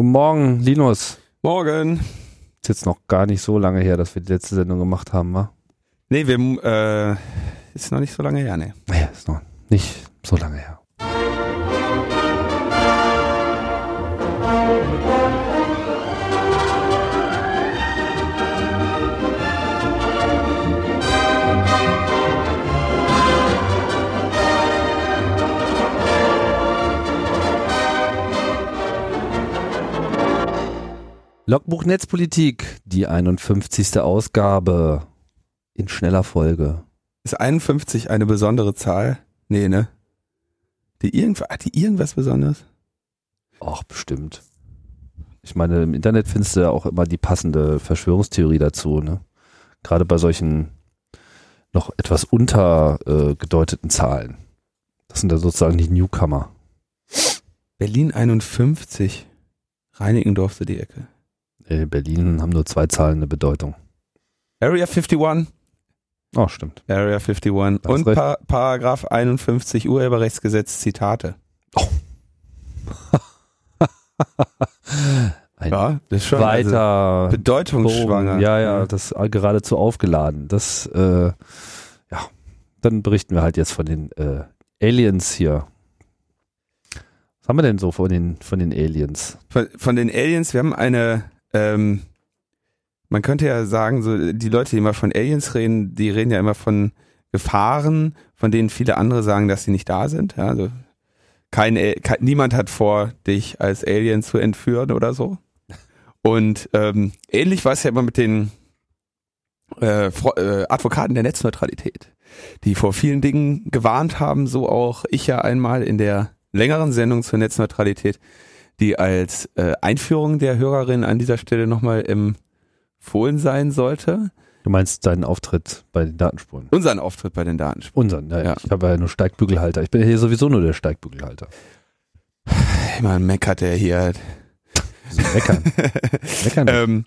Guten Morgen, Linus. Morgen. Ist jetzt noch gar nicht so lange her, dass wir die letzte Sendung gemacht haben, wa? Nee, wir, äh, ist noch nicht so lange her, ne. Naja, ist noch nicht so lange her. Logbuch Netzpolitik, die 51. Ausgabe in schneller Folge. Ist 51 eine besondere Zahl? Nee, ne? Die, irgend, hat die irgendwas Besonderes? Ach, bestimmt. Ich meine, im Internet findest du ja auch immer die passende Verschwörungstheorie dazu, ne? Gerade bei solchen noch etwas untergedeuteten äh, Zahlen. Das sind ja sozusagen die Newcomer. Berlin 51. Reinickendorf so die Ecke. Äh, Berlin haben nur zwei Zahlen eine Bedeutung. Area 51. Oh, stimmt. Area 51. Und pa Paragraph 51 Urheberrechtsgesetz Zitate. Oh. Ein ja, das ist schon also weiter also bedeutungsschwanger. Bogen. Ja, ja, das geradezu aufgeladen. Das, äh, ja, dann berichten wir halt jetzt von den äh, Aliens hier. Was haben wir denn so von den, von den Aliens? Von, von den Aliens, wir haben eine ähm, man könnte ja sagen, so die Leute, die immer von Aliens reden, die reden ja immer von Gefahren, von denen viele andere sagen, dass sie nicht da sind. Ja, also kein, kein, niemand hat vor, dich als Alien zu entführen oder so. Und ähm, ähnlich war es ja immer mit den äh, äh, Advokaten der Netzneutralität, die vor vielen Dingen gewarnt haben, so auch ich ja einmal in der längeren Sendung zur Netzneutralität, die als äh, Einführung der Hörerin an dieser Stelle nochmal empfohlen sein sollte. Du meinst deinen Auftritt bei den Datenspuren? Unseren Auftritt bei den Datenspuren. Unseren, ja. ja. Ich habe ja nur Steigbügelhalter. Ich bin hier sowieso nur der Steigbügelhalter. Immer meckert er hier. Wieso meckern? meckern ähm,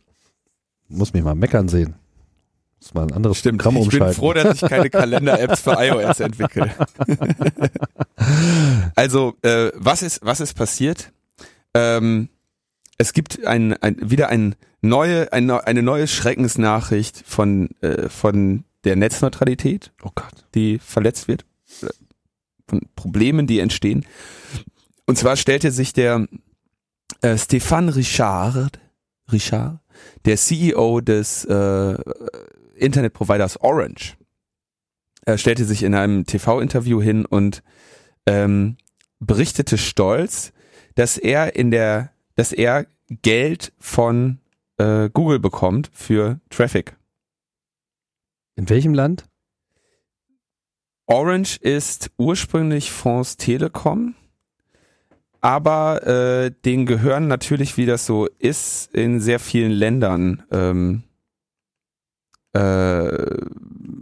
Muss mich mal meckern sehen. Muss mal ein anderes Stimmt, Programm ich umschalten. Ich bin froh, dass ich keine Kalender-Apps für iOS entwickle. also, äh, was ist, was ist passiert? Ähm, es gibt ein, ein, wieder ein neue, ein, eine neue Schreckensnachricht von, äh, von der Netzneutralität, oh Gott. die verletzt wird, von Problemen, die entstehen. Und zwar stellte sich der äh, Stéphane Richard, Richard, der CEO des äh, Internetproviders Orange, er stellte sich in einem TV-Interview hin und ähm, berichtete stolz, dass er in der, dass er Geld von äh, Google bekommt für Traffic. In welchem Land? Orange ist ursprünglich France Telekom, aber äh, denen gehören natürlich, wie das so ist, in sehr vielen Ländern ähm, äh,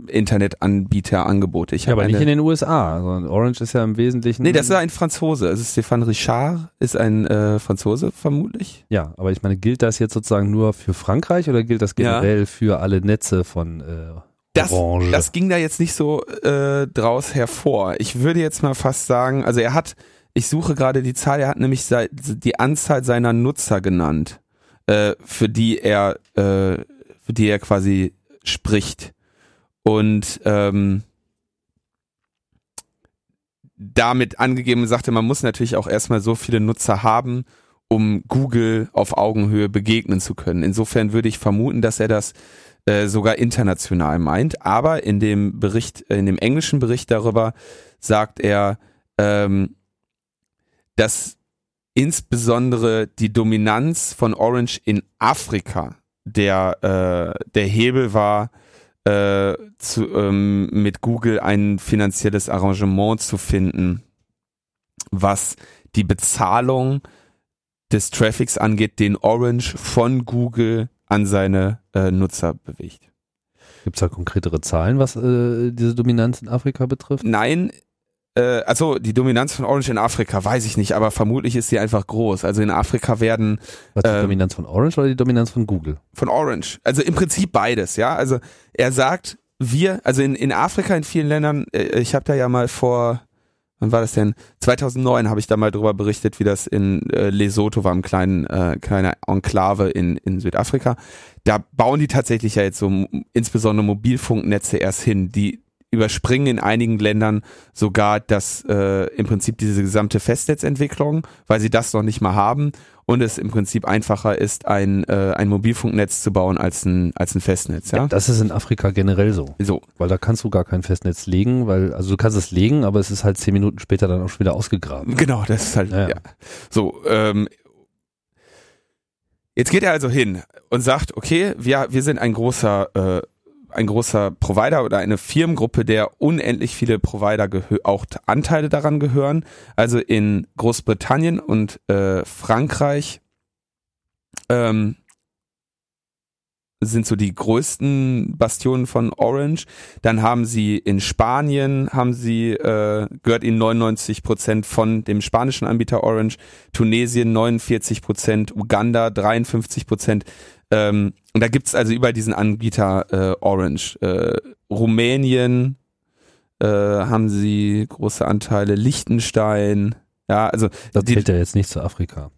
Internetanbieterangebote. Ich ja, aber eine, nicht in den USA. Also Orange ist ja im Wesentlichen. Nee, das ist ein Franzose. Also Stéphane Richard ist ein äh, Franzose vermutlich. Ja, aber ich meine, gilt das jetzt sozusagen nur für Frankreich oder gilt das generell ja. für alle Netze von äh, das, Orange? Das ging da jetzt nicht so äh, draus hervor. Ich würde jetzt mal fast sagen, also er hat, ich suche gerade die Zahl, er hat nämlich die Anzahl seiner Nutzer genannt, äh, für die er, äh, für die er quasi spricht. Und ähm, damit angegeben sagte, man muss natürlich auch erstmal so viele Nutzer haben, um Google auf Augenhöhe begegnen zu können. Insofern würde ich vermuten, dass er das äh, sogar international meint. Aber in dem Bericht, in dem englischen Bericht darüber sagt er, ähm, dass insbesondere die Dominanz von Orange in Afrika der, äh, der Hebel war, äh, zu, ähm, mit Google ein finanzielles Arrangement zu finden, was die Bezahlung des Traffics angeht, den Orange von Google an seine äh, Nutzer bewegt. Gibt es da konkretere Zahlen, was äh, diese Dominanz in Afrika betrifft? Nein, äh, also die Dominanz von Orange in Afrika weiß ich nicht, aber vermutlich ist sie einfach groß. Also in Afrika werden Was die äh, Dominanz von Orange oder die Dominanz von Google? Von Orange. Also im Prinzip beides, ja. Also er sagt, wir, also in, in Afrika, in vielen Ländern, äh, ich habe da ja mal vor, wann war das denn? 2009 habe ich da mal drüber berichtet, wie das in äh, Lesotho war, im kleinen äh, kleiner Enklave in in Südafrika. Da bauen die tatsächlich ja jetzt so insbesondere Mobilfunknetze erst hin, die überspringen in einigen Ländern sogar das äh, im Prinzip diese gesamte Festnetzentwicklung, weil sie das noch nicht mal haben und es im Prinzip einfacher ist, ein, äh, ein Mobilfunknetz zu bauen als ein, als ein Festnetz. Ja? ja? das ist in Afrika generell so. So. Weil da kannst du gar kein Festnetz legen, weil, also du kannst es legen, aber es ist halt zehn Minuten später dann auch schon wieder ausgegraben. Genau, das ist halt, ja. ja. So, ähm, Jetzt geht er also hin und sagt, okay, wir, wir sind ein großer äh, ein großer Provider oder eine Firmengruppe, der unendlich viele Provider auch Anteile daran gehören. Also in Großbritannien und äh, Frankreich ähm, sind so die größten Bastionen von Orange. Dann haben sie in Spanien, haben sie, äh, gehört ihnen 99 Prozent von dem spanischen Anbieter Orange, Tunesien 49 Prozent, Uganda 53 Prozent. Ähm, und da gibt's also über diesen Anbieter äh, Orange. Äh, Rumänien äh, haben sie große Anteile, Liechtenstein, ja, also. Das zählt ja jetzt nicht zu Afrika.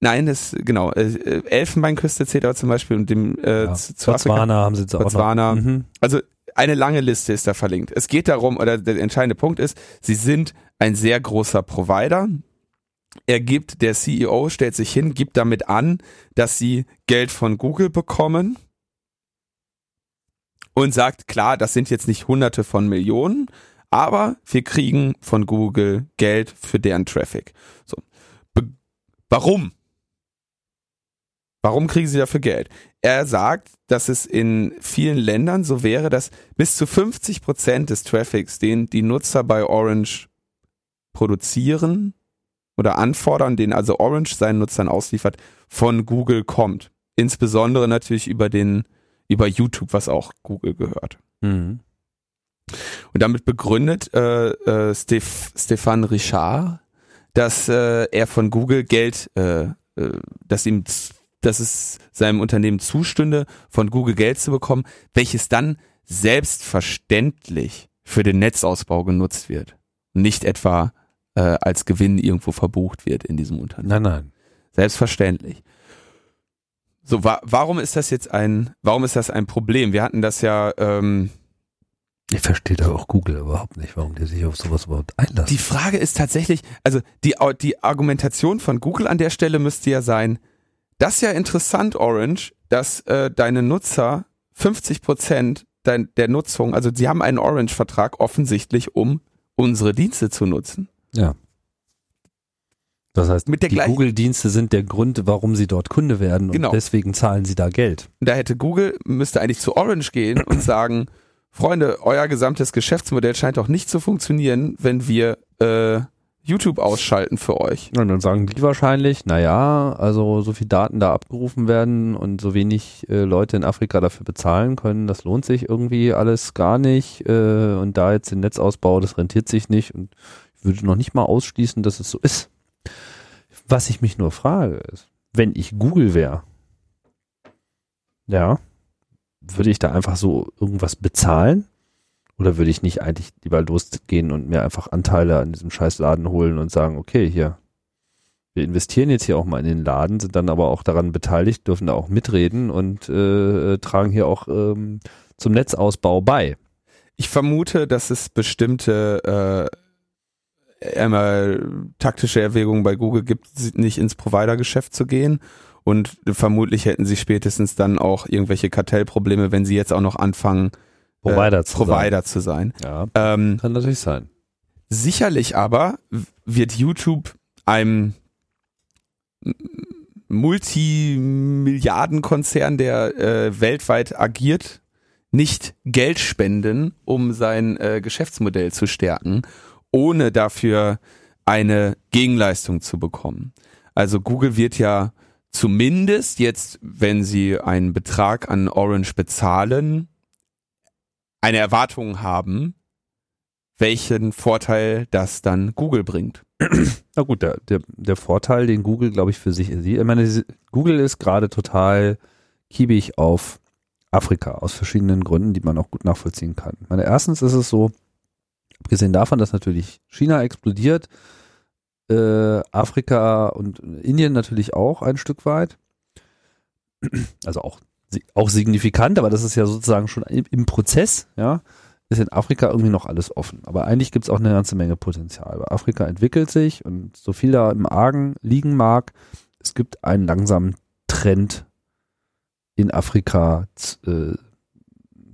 Nein, das genau. Äh, Elfenbeinküste zählt aber zum Beispiel und dem äh, ja. zu, zu Botswana haben sie jetzt auch Botswana. noch. Mhm. Also eine lange Liste ist da verlinkt. Es geht darum, oder der entscheidende Punkt ist, sie sind ein sehr großer Provider er gibt, der CEO stellt sich hin, gibt damit an, dass sie Geld von Google bekommen und sagt, klar, das sind jetzt nicht hunderte von Millionen, aber wir kriegen von Google Geld für deren Traffic. So. Be warum? Warum kriegen sie dafür Geld? Er sagt, dass es in vielen Ländern so wäre, dass bis zu 50 Prozent des Traffics, den die Nutzer bei Orange produzieren, oder anfordern, den also Orange seinen Nutzern ausliefert, von Google kommt. Insbesondere natürlich über den, über YouTube, was auch Google gehört. Mhm. Und damit begründet äh, äh, Steph, Stefan Richard, dass äh, er von Google Geld, äh, äh, dass ihm, dass es seinem Unternehmen zustünde, von Google Geld zu bekommen, welches dann selbstverständlich für den Netzausbau genutzt wird. Nicht etwa äh, als Gewinn irgendwo verbucht wird in diesem Unternehmen. Nein, nein. Selbstverständlich. So, wa warum ist das jetzt ein, warum ist das ein Problem? Wir hatten das ja, ähm, ich verstehe da auch Google überhaupt nicht, warum die sich auf sowas überhaupt einlassen. Die Frage ist tatsächlich, also die, die Argumentation von Google an der Stelle müsste ja sein, das ist ja interessant, Orange, dass äh, deine Nutzer 50 Prozent der Nutzung, also sie haben einen Orange-Vertrag offensichtlich, um unsere Dienste zu nutzen. Ja. Das heißt, Mit der die Google-Dienste sind der Grund, warum sie dort Kunde werden und genau. deswegen zahlen sie da Geld. Da hätte Google, müsste eigentlich zu Orange gehen und sagen, Freunde, euer gesamtes Geschäftsmodell scheint doch nicht zu funktionieren, wenn wir äh, YouTube ausschalten für euch. Und dann sagen die wahrscheinlich, naja, also so viel Daten da abgerufen werden und so wenig äh, Leute in Afrika dafür bezahlen können, das lohnt sich irgendwie alles gar nicht. Äh, und da jetzt den Netzausbau, das rentiert sich nicht. Und würde noch nicht mal ausschließen, dass es so ist. Was ich mich nur frage, ist, wenn ich Google wäre, ja, würde ich da einfach so irgendwas bezahlen? Oder würde ich nicht eigentlich lieber losgehen und mir einfach Anteile an diesem Scheißladen holen und sagen, okay, hier, wir investieren jetzt hier auch mal in den Laden, sind dann aber auch daran beteiligt, dürfen da auch mitreden und äh, tragen hier auch ähm, zum Netzausbau bei. Ich vermute, dass es bestimmte äh, einmal taktische Erwägungen bei Google gibt, nicht ins Provider-Geschäft zu gehen. Und vermutlich hätten sie spätestens dann auch irgendwelche Kartellprobleme, wenn sie jetzt auch noch anfangen, Provider, äh, zu, Provider sein. zu sein. Ja, ähm, kann natürlich sein. Sicherlich aber wird YouTube einem Multimilliardenkonzern, der äh, weltweit agiert, nicht Geld spenden, um sein äh, Geschäftsmodell zu stärken ohne dafür eine Gegenleistung zu bekommen. Also Google wird ja zumindest jetzt, wenn sie einen Betrag an Orange bezahlen, eine Erwartung haben, welchen Vorteil das dann Google bringt. Na gut, der, der, der Vorteil, den Google, glaube ich, für sich sieht, ich meine, Google ist gerade total kiebig auf Afrika aus verschiedenen Gründen, die man auch gut nachvollziehen kann. Ich meine, erstens ist es so, Abgesehen davon, dass natürlich China explodiert, äh, Afrika und Indien natürlich auch ein Stück weit. Also auch, auch signifikant, aber das ist ja sozusagen schon im, im Prozess, ja, ist in Afrika irgendwie noch alles offen. Aber eigentlich gibt es auch eine ganze Menge Potenzial. Aber Afrika entwickelt sich und so viel da im Argen liegen mag, es gibt einen langsamen Trend in Afrika äh,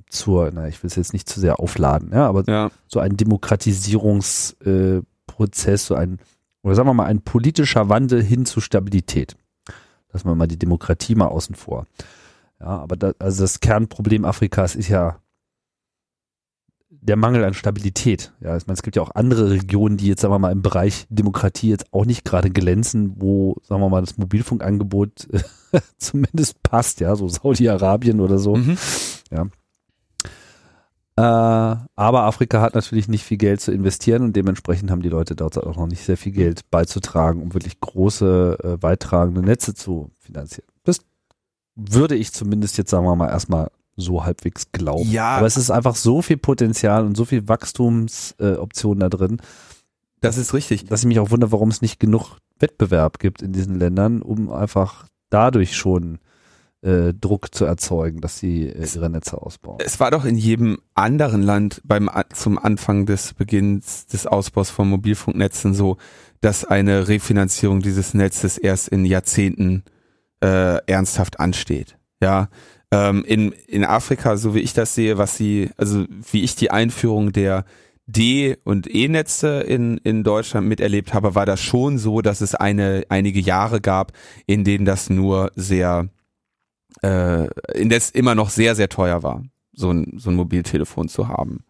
zur, na, ich will es jetzt nicht zu sehr aufladen, ja, aber Ja. so ein Demokratisierungsprozess, äh, so ein, oder sagen wir mal, ein politischer Wandel hin zu Stabilität. Lassen wir mal die Demokratie mal außen vor. Ja, aber da, also das Kernproblem Afrikas ist ja der Mangel an Stabilität. Ja, ich meine, es gibt ja auch andere Regionen, die jetzt, sagen wir mal, im Bereich Demokratie jetzt auch nicht gerade glänzen, wo, sagen wir mal, das Mobilfunkangebot äh, zumindest passt, ja, so Saudi-Arabien oder so. Mhm. Äh, aber Afrika hat natürlich nicht viel Geld zu investieren und dementsprechend haben die Leute dort auch noch nicht sehr viel Geld beizutragen, um wirklich große, äh, weittragende Netze zu finanzieren. Würde ich zumindest jetzt, sagen wir mal, erstmal so halbwegs glauben. Ja. Aber es ist einfach so viel Potenzial und so viel Wachstumsoptionen äh, da drin, Das ist richtig. dass ich mich auch wundere, warum es nicht genug Wettbewerb gibt in diesen Ländern, um einfach dadurch schon äh, Druck zu erzeugen, dass sie äh, ihre Netze ausbauen. Es war doch in jedem anderen Land beim zum Anfang des Beginns des Ausbaus von Mobilfunknetzen so, dass eine Refinanzierung dieses Netzes erst in Jahrzehnten äh, ernsthaft ansteht. Ja, ähm, in in Afrika, so wie ich das sehe, was sie, also wie ich die Einführung der D- und E-Netze in, in Deutschland miterlebt habe, war das schon so, dass es eine, einige Jahre gab, in denen das nur sehr, äh, in das immer noch sehr, sehr teuer war, so ein, so ein Mobiltelefon zu haben.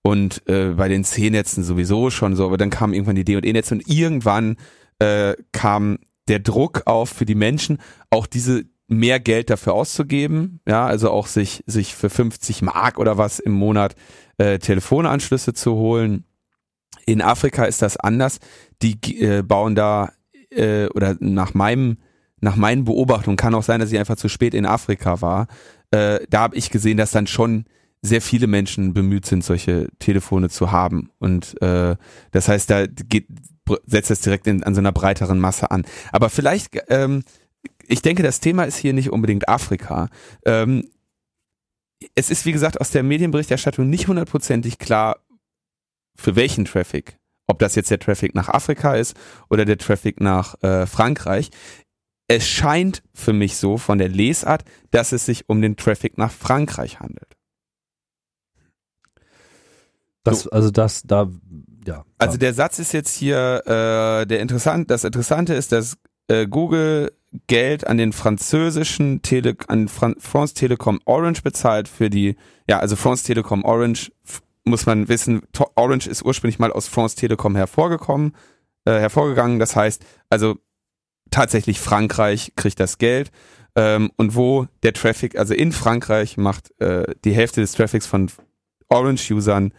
Und äh, bei den C-Netzen sowieso schon so, aber dann kamen irgendwann die D- und E-Netze und irgendwann äh, kam der Druck auf für die Menschen, auch diese mehr Geld dafür auszugeben, ja, also auch sich, sich für 50 Mark oder was im Monat äh, Telefonanschlüsse zu holen. In Afrika ist das anders. Die äh, bauen da äh, oder nach meinem nach meinen Beobachtungen kann auch sein, dass ich einfach zu spät in Afrika war. Äh, da habe ich gesehen, dass dann schon sehr viele Menschen bemüht sind, solche Telefone zu haben. Und äh, das heißt, da geht, setzt es direkt in, an so einer breiteren Masse an. Aber vielleicht, ähm, ich denke, das Thema ist hier nicht unbedingt Afrika. Ähm, es ist, wie gesagt, aus der Medienberichterstattung nicht hundertprozentig klar, für welchen Traffic. Ob das jetzt der Traffic nach Afrika ist oder der Traffic nach äh, Frankreich. Es scheint für mich so von der Lesart, dass es sich um den Traffic nach Frankreich handelt. Das, also das, da, ja. Also der Satz ist jetzt hier, äh, der interessant, das Interessante ist, dass äh, Google Geld an den französischen Tele, an Fran France Telekom Orange bezahlt für die, ja, also France Telekom Orange muss man wissen, Orange ist ursprünglich mal aus France Telekom hervorgekommen, äh, hervorgegangen. Das heißt, also tatsächlich Frankreich kriegt das Geld. Ähm, und wo der Traffic, also in Frankreich macht äh, die Hälfte des Traffics von Orange-Usern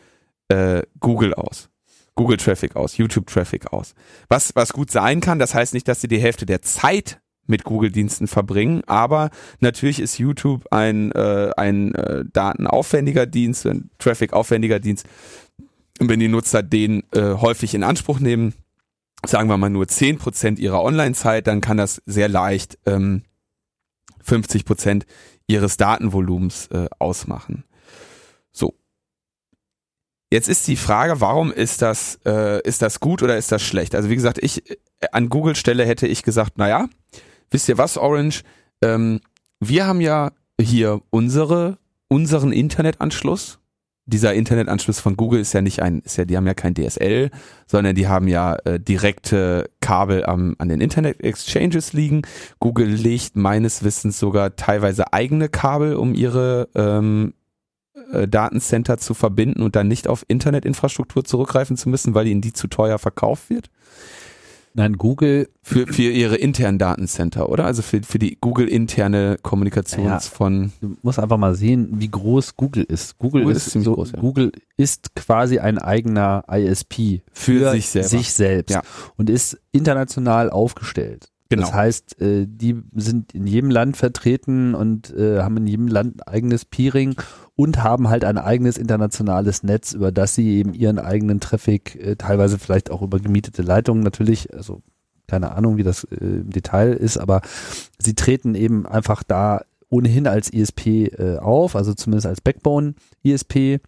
äh, Google aus. Google Traffic aus, YouTube Traffic aus. Was, was gut sein kann, das heißt nicht, dass sie die Hälfte der Zeit mit Google-Diensten verbringen, aber natürlich ist YouTube ein, äh, ein äh, datenaufwendiger Dienst, ein Traffic-aufwendiger Dienst. Und wenn die Nutzer den äh, häufig in Anspruch nehmen, sagen wir mal nur 10% ihrer Online-Zeit, dann kann das sehr leicht ähm, 50% ihres Datenvolumens äh, ausmachen. So. Jetzt ist die Frage, warum ist das, äh, ist das gut oder ist das schlecht? Also wie gesagt, ich äh, an Google Stelle hätte ich gesagt, naja, wisst ihr was, Orange? Ähm, wir haben ja hier unsere, unseren Internetanschluss. Dieser Internetanschluss von Google ist ja nicht ein, ist ja, die haben ja kein DSL, sondern die haben ja äh, direkte Kabel am, an den Internet Exchanges liegen. Google legt meines Wissens sogar teilweise eigene Kabel, um ihre ähm, äh, Datencenter zu verbinden und dann nicht auf Internetinfrastruktur zurückgreifen zu müssen, weil ihnen die zu teuer verkauft wird. Nein, Google, Für, für ihre internen Datencenter, oder? Also für, für die Google-interne Kommunikations Ja. von. du musst einfach mal sehen, wie groß Google ist. Google, Google ist, ist ziemlich so, groß, ja. Google ist quasi ein eigener ISP für, Für sich sich selbst Ja. und ist international aufgestellt. Genau. Das heißt, äh, die sind in jedem Land vertreten und äh, haben in jedem Land ein eigenes Peering und haben halt ein eigenes internationales Netz, über das sie eben ihren eigenen Traffic, äh, teilweise vielleicht auch über gemietete Leitungen natürlich, also keine Ahnung, wie das äh, im Detail ist, aber sie treten eben einfach da ohnehin als ISP äh, auf, also zumindest als Backbone ISP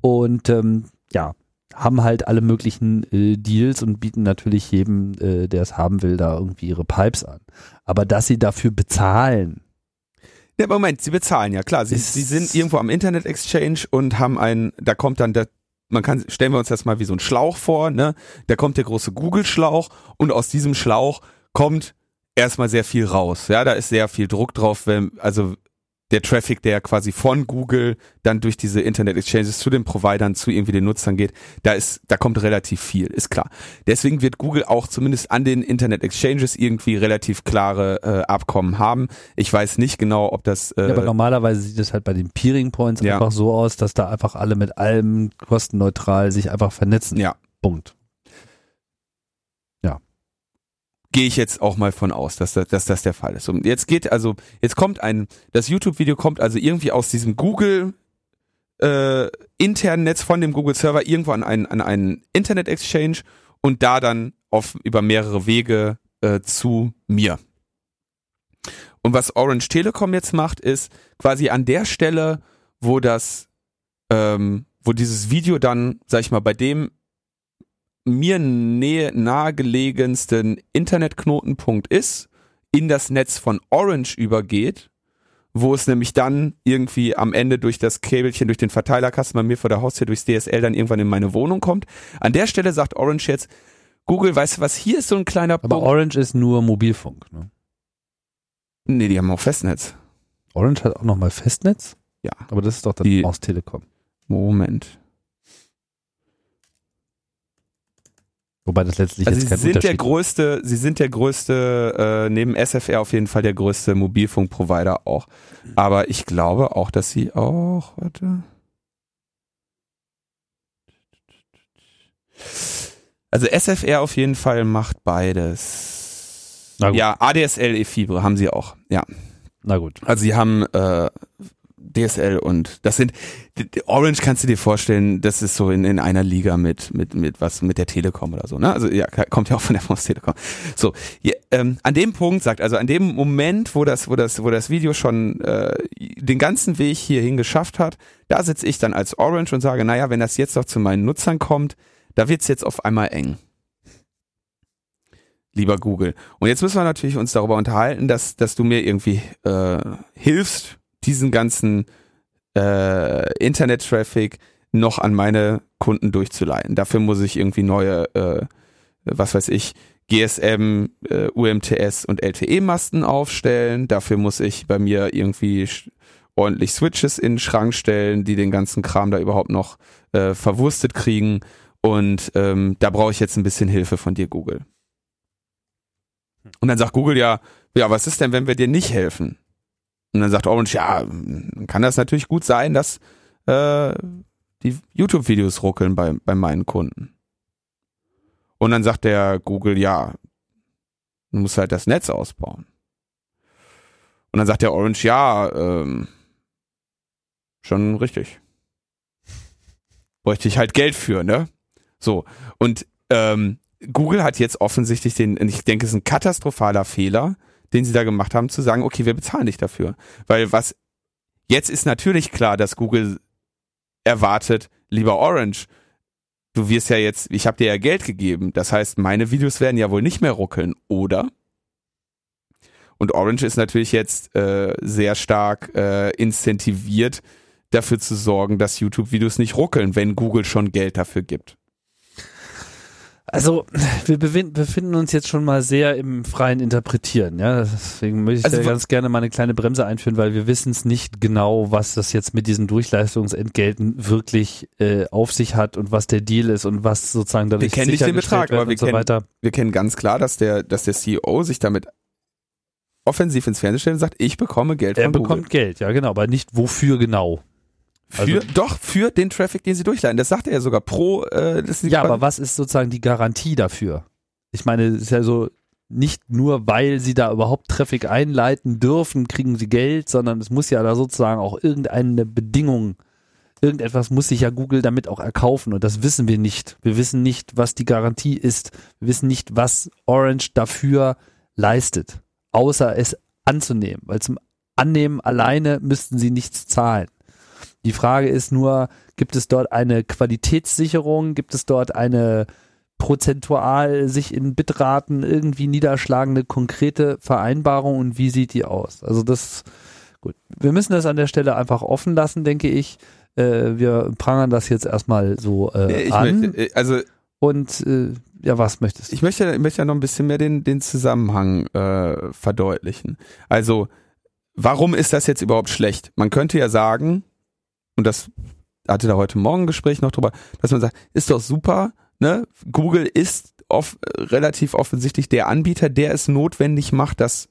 und ähm, ja, haben halt alle möglichen äh, Deals und bieten natürlich jedem, äh, der es haben will, da irgendwie ihre Pipes an. Aber dass sie dafür bezahlen, Ja, Moment, sie bezahlen ja, klar. Sie, sie sind irgendwo am Internet Exchange und haben ein, da kommt dann der, man kann, stellen wir uns das mal wie so ein Schlauch vor, ne? Da kommt der große Google-Schlauch und aus diesem Schlauch kommt erstmal sehr viel raus. Ja, da ist sehr viel Druck drauf, wenn, also der Traffic, der quasi von Google dann durch diese Internet Exchanges zu den Providern, zu irgendwie den Nutzern geht, da ist, da kommt relativ viel, ist klar. Deswegen wird Google auch zumindest an den Internet Exchanges irgendwie relativ klare äh, Abkommen haben. Ich weiß nicht genau, ob das äh, Ja, aber normalerweise sieht es halt bei den Peering Points Ja. einfach so aus, dass da einfach alle mit allem kostenneutral sich einfach vernetzen. ja, Punkt. Gehe ich jetzt auch mal von aus, dass, das- dass das der Fall ist. Und jetzt geht also, jetzt kommt ein, das YouTube-Video kommt also irgendwie aus diesem Google äh, internen Netz von dem Google-Server irgendwo an einen, an einen Internet-Exchange und da dann auf über mehrere Wege äh, zu mir. Und was Orange Telekom jetzt macht, ist quasi an der Stelle, wo das, ähm, wo dieses Video dann, sag ich mal, bei dem mir nähe, nahegelegensten Internetknotenpunkt ist, in das Netz von Orange übergeht, wo es nämlich dann irgendwie am Ende durch das Käbelchen, durch den Verteilerkasten bei mir vor der Haustür, durchs DSL dann irgendwann in meine Wohnung kommt. An der Stelle sagt Orange jetzt, Google, weißt du was, hier ist so ein kleiner Aber Punkt. Orange ist nur Mobilfunk. Ne? Nee, die haben auch Festnetz. Orange hat auch nochmal Festnetz, Ja, aber das ist doch dann Die- aus Telekom. Moment. Wobei das letztlich Also jetzt sie kein sind der größte, sie sind der größte, äh, neben SFR auf jeden Fall der größte Mobilfunkprovider auch. Aber ich glaube auch, dass sie auch, warte. Also SFR auf jeden Fall macht beides. Ja, ADSL E-Fibre haben sie auch. Ja, Na gut. also sie haben äh, DSL und das sind Orange kannst du dir vorstellen, das ist so in, in einer Liga mit mit mit was mit der Telekom oder so, ne? Also ja, kommt ja auch von der Fonds Telekom. So, ja, ähm, an dem Punkt sagt, also an dem Moment, wo das wo das wo das Video schon äh, den ganzen Weg hierhin geschafft hat, da sitze ich dann als Orange und sage, naja, wenn das jetzt noch zu meinen Nutzern kommt, da wird's jetzt auf einmal eng. Lieber Google. Und jetzt müssen wir natürlich uns darüber unterhalten, dass, dass du mir irgendwie äh, hilfst, diesen ganzen äh, Internet-Traffic noch an meine Kunden durchzuleiten. Dafür muss ich irgendwie neue, äh, was weiß ich, GSM, äh, UMTS und LTE-Masten aufstellen. Dafür muss ich bei mir irgendwie ordentlich Switches in den Schrank stellen, die den ganzen Kram da überhaupt noch äh, verwurstet kriegen. Und ähm, da brauche ich jetzt ein bisschen Hilfe von dir, Google. Und dann sagt Google ja, ja, was ist denn, wenn wir dir nicht helfen? Und dann sagt Orange, ja, kann das natürlich gut sein, dass äh, die YouTube-Videos ruckeln bei, bei meinen Kunden. Und dann sagt der Google, ja, du musst halt das Netz ausbauen. Und dann sagt der Orange, ja, ähm, schon richtig. Bräuchte ich halt Geld für, ne? So. Und ähm, Google hat jetzt offensichtlich den, ich denke, es ist ein katastrophaler Fehler, den sie da gemacht haben, zu sagen, okay, wir bezahlen dich dafür. Weil was jetzt ist natürlich klar, dass Google erwartet, lieber Orange, du wirst ja jetzt, ich habe dir ja Geld gegeben, das heißt, meine Videos werden ja wohl nicht mehr ruckeln, oder? Und Orange ist natürlich jetzt äh, sehr stark äh, incentiviert, dafür zu sorgen, dass YouTube-Videos nicht ruckeln, wenn Google schon Geld dafür gibt. Also, wir befinden uns jetzt schon mal sehr im freien Interpretieren, ja. Deswegen möchte ich Also da ganz gerne mal eine kleine Bremse einführen, weil wir wissen es nicht genau, was das jetzt mit diesen Durchleistungsentgelten wirklich äh, auf sich hat und was der Deal ist und was sozusagen dadurch kennen nicht den Betrag, aber wir und so kennen- weiter. wir kennen ganz klar, dass der, dass der CEO sich damit offensiv ins Fernsehen stellt und sagt, ich bekomme Geld Er von bekommt Google. Geld, ja genau, aber nicht wofür genau. Für, also- doch, für den Traffic, den sie durchleiten. Das sagt er ja sogar pro, äh, Ja, aber was ist sozusagen die Garantie dafür? Ich meine, es ist ja so, nicht nur, weil sie da überhaupt Traffic einleiten dürfen, kriegen sie Geld, sondern es muss ja da sozusagen auch irgendeine Bedingung, irgendetwas muss sich ja Google damit auch erkaufen und das wissen wir nicht. Wir wissen nicht, was die Garantie ist. Wir wissen nicht, was Orange dafür leistet, außer es anzunehmen, weil zum Annehmen alleine müssten sie nichts zahlen. Die Frage ist nur, gibt es dort eine Qualitätssicherung? Gibt es dort eine prozentual sich in Bitraten irgendwie niederschlagende konkrete Vereinbarung und wie sieht die aus? Also das, gut, wir müssen das an der Stelle einfach offen lassen, denke ich. Äh, wir prangern das jetzt erstmal so äh, ich an. Möchte, äh, also und äh, ja, was möchtest du? Ich möchte, ich möchte ja noch ein bisschen mehr den, den Zusammenhang äh, verdeutlichen. Also, warum ist das jetzt überhaupt schlecht? Man könnte ja sagen, und das hatte da heute Morgen ein Gespräch noch drüber, dass man sagt, ist doch super, ne? Google ist off relativ offensichtlich der Anbieter, der es notwendig macht, dass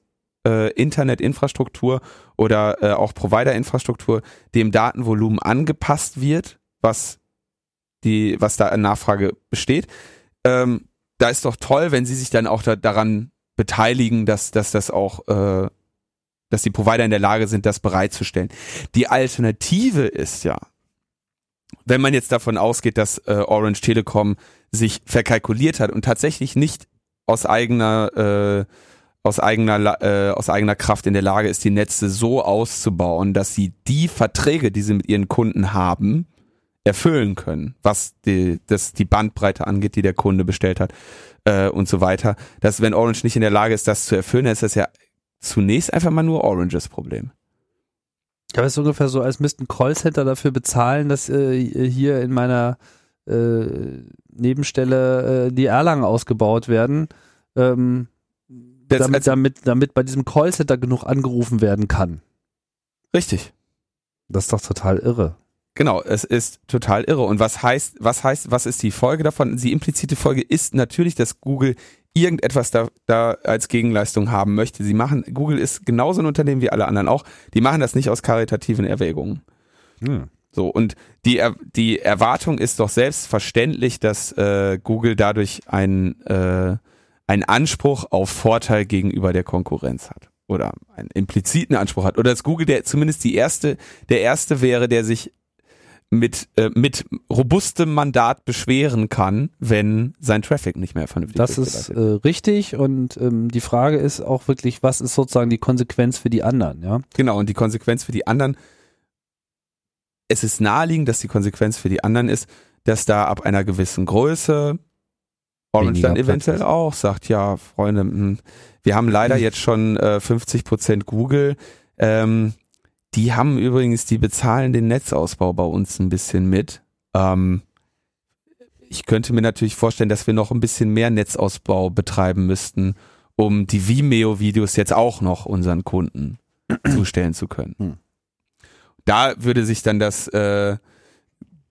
äh, Internetinfrastruktur oder äh, auch Provider-Infrastruktur dem Datenvolumen angepasst wird, was die, was da an Nachfrage besteht. Ähm, da ist doch toll, wenn sie sich dann auch da, daran beteiligen, dass, dass das auch, äh, dass die Provider in der Lage sind, das bereitzustellen. Die Alternative ist ja, wenn man jetzt davon ausgeht, dass äh, Orange Telekom sich verkalkuliert hat und tatsächlich nicht aus eigener äh, aus eigener äh, aus eigener Kraft in der Lage ist, die Netze so auszubauen, dass sie die Verträge, die sie mit ihren Kunden haben, erfüllen können, was die, das, die Bandbreite angeht, die der Kunde bestellt hat äh, und so weiter. Dass wenn Orange nicht in der Lage ist, das zu erfüllen, dann ist das ja zunächst einfach mal nur Oranges Problem. Ja, es ist ungefähr so, als müssten Callcenter dafür bezahlen, dass äh, hier in meiner äh, Nebenstelle äh, die Erlangen ausgebaut werden, ähm, damit, damit, damit bei diesem Callcenter genug angerufen werden kann. Richtig. Das ist doch total irre. Genau, es ist total irre. Und was heißt, was heißt, was ist die Folge davon? Die implizite Folge ist natürlich, dass Google irgendetwas da, da als Gegenleistung haben möchte. Sie machen, Google ist genauso ein Unternehmen wie alle anderen auch. Die machen das nicht aus karitativen Erwägungen. Hm. So, und die, die Erwartung ist doch selbstverständlich, dass äh, Google dadurch einen, äh, einen Anspruch auf Vorteil gegenüber der Konkurrenz hat. Oder einen impliziten Anspruch hat. Oder dass Google der zumindest die erste, der erste wäre, der sich mit, äh, mit robustem Mandat beschweren kann, wenn sein Traffic nicht mehr vernünftig Das ist äh, richtig und ähm, die Frage ist auch wirklich, was ist sozusagen die Konsequenz für die anderen, ja? Genau, und die Konsequenz für die anderen, es ist naheliegend, dass die Konsequenz für die anderen ist, dass da ab einer gewissen Größe Orange dann eventuell auch sagt, ja, Freunde, mh, hm, wir haben leider jetzt schon äh, 50 Prozent Google, ähm, die haben übrigens, die bezahlen den Netzausbau bei uns ein bisschen mit. Ähm, ich könnte mir natürlich vorstellen, dass wir noch ein bisschen mehr Netzausbau betreiben müssten, um die Vimeo-Videos jetzt auch noch unseren Kunden zustellen zu können. Hm. Da würde sich dann das äh,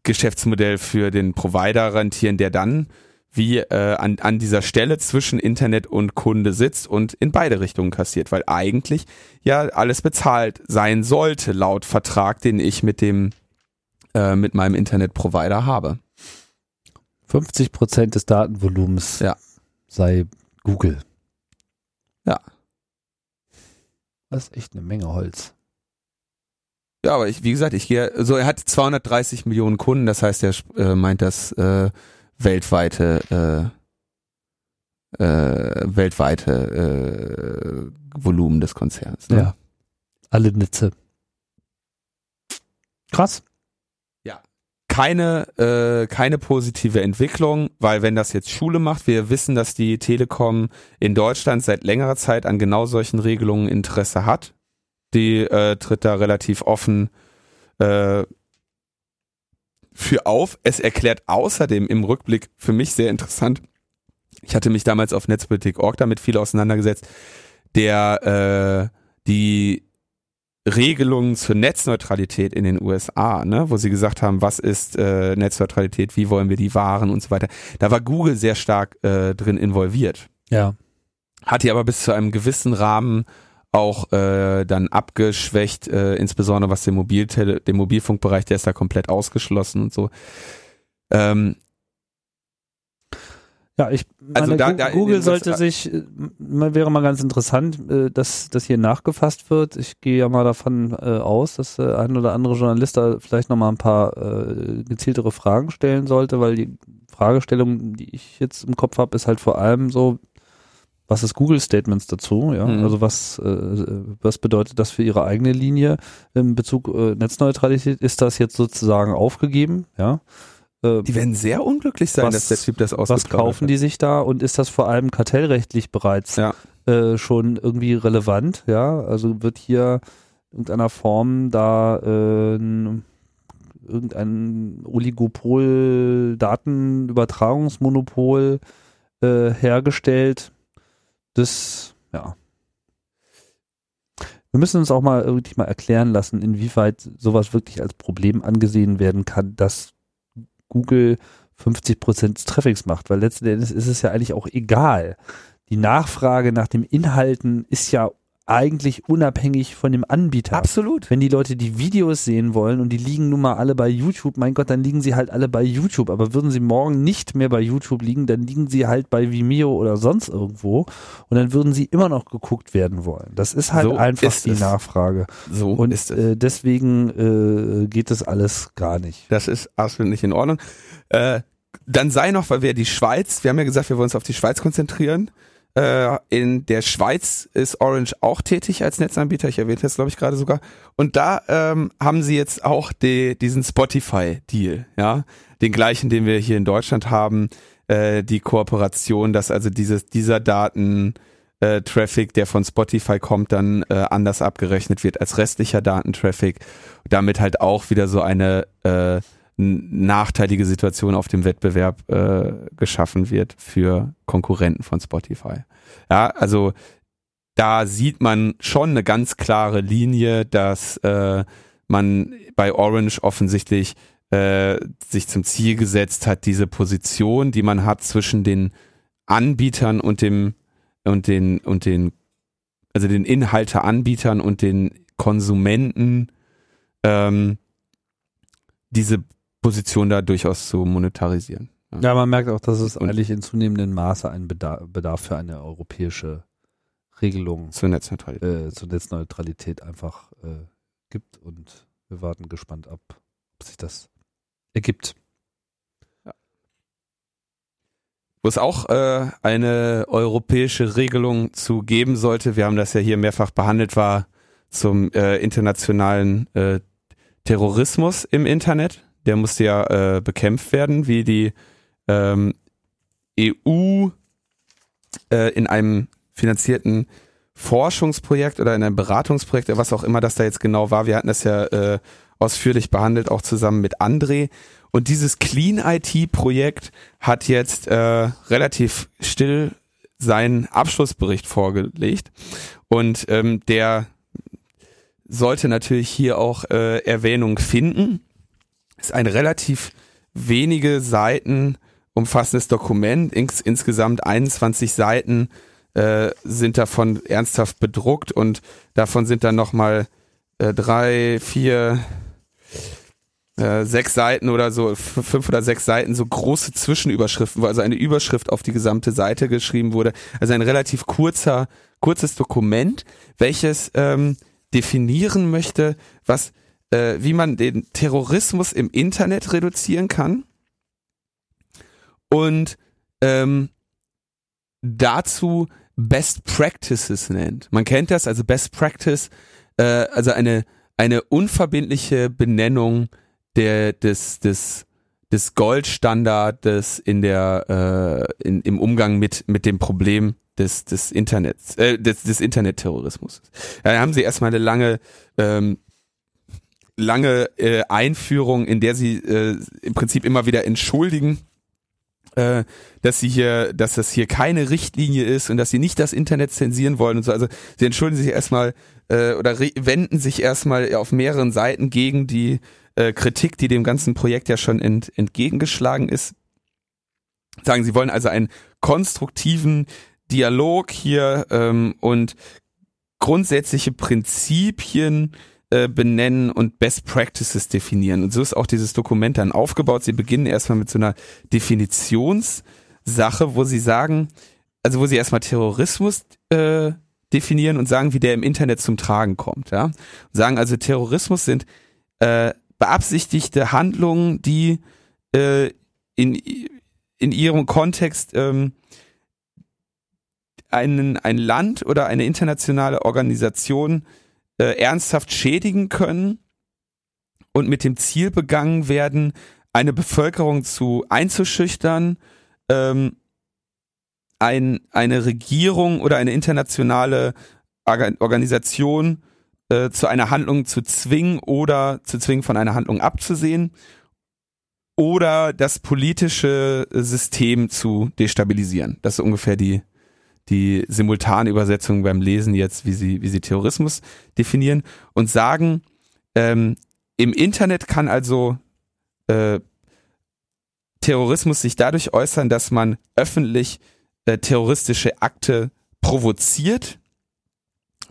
Geschäftsmodell für den Provider rentieren, der dann wie äh, an, an dieser Stelle zwischen Internet und Kunde sitzt und in beide Richtungen kassiert, weil eigentlich ja alles bezahlt sein sollte laut Vertrag, den ich mit dem äh, mit meinem Internetprovider habe. 50 Prozent des Datenvolumens ja. sei Google. Ja. Das ist echt eine Menge Holz. Ja, aber ich, wie gesagt, ich gehe, so er hat 230 Millionen Kunden, das heißt, er äh, meint das äh, weltweite äh, äh, weltweite äh, Volumen des Konzerns. Ne? Ja. Alle Netze. Krass. Ja. Keine, äh, keine positive Entwicklung, weil wenn das jetzt Schule macht, wir wissen, dass die Telekom in Deutschland seit längerer Zeit an genau solchen Regelungen Interesse hat. Die äh, tritt da relativ offen äh, für auf. Es erklärt außerdem im Rückblick für mich sehr interessant. Ich hatte mich damals auf Netzpolitik.org damit viel auseinandergesetzt, der äh, die Regelungen zur Netzneutralität in den USA, ne, wo sie gesagt haben, was ist äh, Netzneutralität, wie wollen wir die wahren und so weiter. Da war Google sehr stark äh, drin involviert. Ja. Hat die aber bis zu einem gewissen Rahmen auch äh, dann abgeschwächt, äh, insbesondere was den, Mobiltele den Mobilfunkbereich, der ist da komplett ausgeschlossen und so. Ähm, Ja, ich Also meine, da- Gu- da in Google sollte USA sich, äh, wäre mal ganz interessant, äh, dass das hier nachgefasst wird. Ich gehe ja mal davon äh, aus, dass ein oder andere Journalist da vielleicht noch mal ein paar gezieltere Fragen stellen sollte, weil die Fragestellung, die ich jetzt im Kopf habe, ist halt vor allem so, was ist Google Statements dazu? Ja, Mhm. also was äh, was bedeutet das für ihre eigene Linie in Bezug äh, Netzneutralität? Ist das jetzt sozusagen aufgegeben? Ja. Äh, Die werden sehr unglücklich sein, Was- dass der Typ das was ausgeplaudert kaufen hat. die sich da und ist das vor allem kartellrechtlich bereits Ja. äh, schon irgendwie relevant? Ja, also wird hier in irgendeiner Form da äh, ein, irgendein Oligopol, Datenübertragungsmonopol äh, hergestellt? Das, ja. Wir müssen uns auch mal wirklich mal erklären lassen, inwieweit sowas wirklich als Problem angesehen werden kann, dass Google 50 Prozent des Traffics macht, weil letzten Endes ist es ja eigentlich auch egal. Die Nachfrage nach dem Inhalten ist ja eigentlich unabhängig von dem Anbieter. Absolut. Wenn die Leute die Videos sehen wollen und die liegen nun mal alle bei YouTube, mein Gott, dann liegen sie halt alle bei YouTube. Aber würden sie morgen nicht mehr bei YouTube liegen, dann liegen sie halt bei Vimeo oder sonst irgendwo und dann würden sie immer noch geguckt werden wollen. Das ist halt So einfach ist die es. Nachfrage. So Und ist es. äh, deswegen äh, geht das alles gar nicht. Das ist absolut nicht in Ordnung. Äh, dann sei noch, weil wir die Schweiz, wir haben ja gesagt, wir wollen uns auf die Schweiz konzentrieren. Äh, in der Schweiz ist Orange auch tätig als Netzanbieter. Ich erwähnte das, glaube ich, gerade sogar. Und da ähm, haben sie jetzt auch die, diesen Spotify-Deal, ja, den gleichen, den wir hier in Deutschland haben. Äh, die Kooperation, dass also dieses dieser Daten äh, der von Spotify kommt, dann äh, anders abgerechnet wird als restlicher Datentraffic. Damit halt auch wieder so eine äh, nachteilige Situation auf dem Wettbewerb äh, geschaffen wird für Konkurrenten von Spotify. Ja, also da sieht man schon eine ganz klare Linie, dass äh, man bei Orange offensichtlich äh, sich zum Ziel gesetzt hat, diese Position, die man hat zwischen den Anbietern und dem und den und den also den Inhalteanbietern und den Konsumenten ähm, diese Position da durchaus zu monetarisieren. Ja, man merkt auch, dass es Und- eigentlich in zunehmendem Maße einen Bedarf, Bedarf für eine europäische Regelung Zur Netzneutralität. äh, zur Netzneutralität einfach äh, gibt und wir warten gespannt ab, ob sich das ergibt. Wo es auch äh, eine europäische Regelung zu geben sollte, wir haben das ja hier mehrfach behandelt, war zum äh, internationalen äh, Terrorismus im Internet. Der musste ja äh, bekämpft werden, wie die ähm, EU äh, in einem finanzierten Forschungsprojekt oder in einem Beratungsprojekt, was auch immer das da jetzt genau war. Wir hatten das ja äh, ausführlich behandelt, auch zusammen mit André. Und dieses Clean IT-Projekt hat jetzt äh, relativ still seinen Abschlussbericht vorgelegt. Und ähm, der sollte natürlich hier auch äh, Erwähnung finden. Ist ein relativ wenige Seiten umfassendes Dokument. Ins, insgesamt 21 Seiten äh, sind davon ernsthaft bedruckt und davon sind dann nochmal äh, drei, vier, äh, sechs Seiten oder so, fünf oder sechs Seiten, so große Zwischenüberschriften, wo also eine Überschrift auf die gesamte Seite geschrieben wurde. Also ein relativ kurzer, kurzes Dokument, welches ähm, definieren möchte, was, äh, wie man den Terrorismus im Internet reduzieren kann und ähm, dazu Best Practices nennt. Man kennt das, also Best Practice, äh, also eine eine unverbindliche Benennung der des des des Goldstandards in der äh, in, im Umgang mit mit dem Problem des des Internets äh, des des Internetterrorismus. Da haben sie erstmal eine lange ähm, lange äh, Einführung, in der sie äh, im Prinzip immer wieder entschuldigen, äh, dass sie hier, dass das hier keine Richtlinie ist und dass sie nicht das Internet zensieren wollen und so. Also sie entschuldigen sich erstmal äh, oder wenden sich erstmal auf mehreren Seiten gegen die äh, Kritik, die dem ganzen Projekt ja schon ent, entgegengeschlagen ist. Sagen, sie wollen also einen konstruktiven Dialog hier ähm, und grundsätzliche Prinzipien äh, benennen und Best Practices definieren. Und so ist auch dieses Dokument dann aufgebaut. Sie beginnen erstmal mit so einer Definitionsseite Sache, wo sie sagen, also wo sie erstmal Terrorismus äh, definieren und sagen, wie der im Internet zum Tragen kommt. Ja? Sagen also, Terrorismus sind äh, beabsichtigte Handlungen, die äh, in, in ihrem Kontext ähm, einen, ein Land oder eine internationale Organisation äh, ernsthaft schädigen können und mit dem Ziel begangen werden, eine Bevölkerung zu einzuschüchtern, ähm, ein, eine Regierung oder eine internationale Organisation äh, zu einer Handlung zu zwingen oder zu zwingen, von einer Handlung abzusehen oder das politische System zu destabilisieren. Das ist ungefähr die, die simultane Übersetzung beim Lesen jetzt, wie sie, wie sie Terrorismus definieren und sagen, ähm, im Internet kann also äh, Terrorismus sich dadurch äußern, dass man öffentlich äh, terroristische Akte provoziert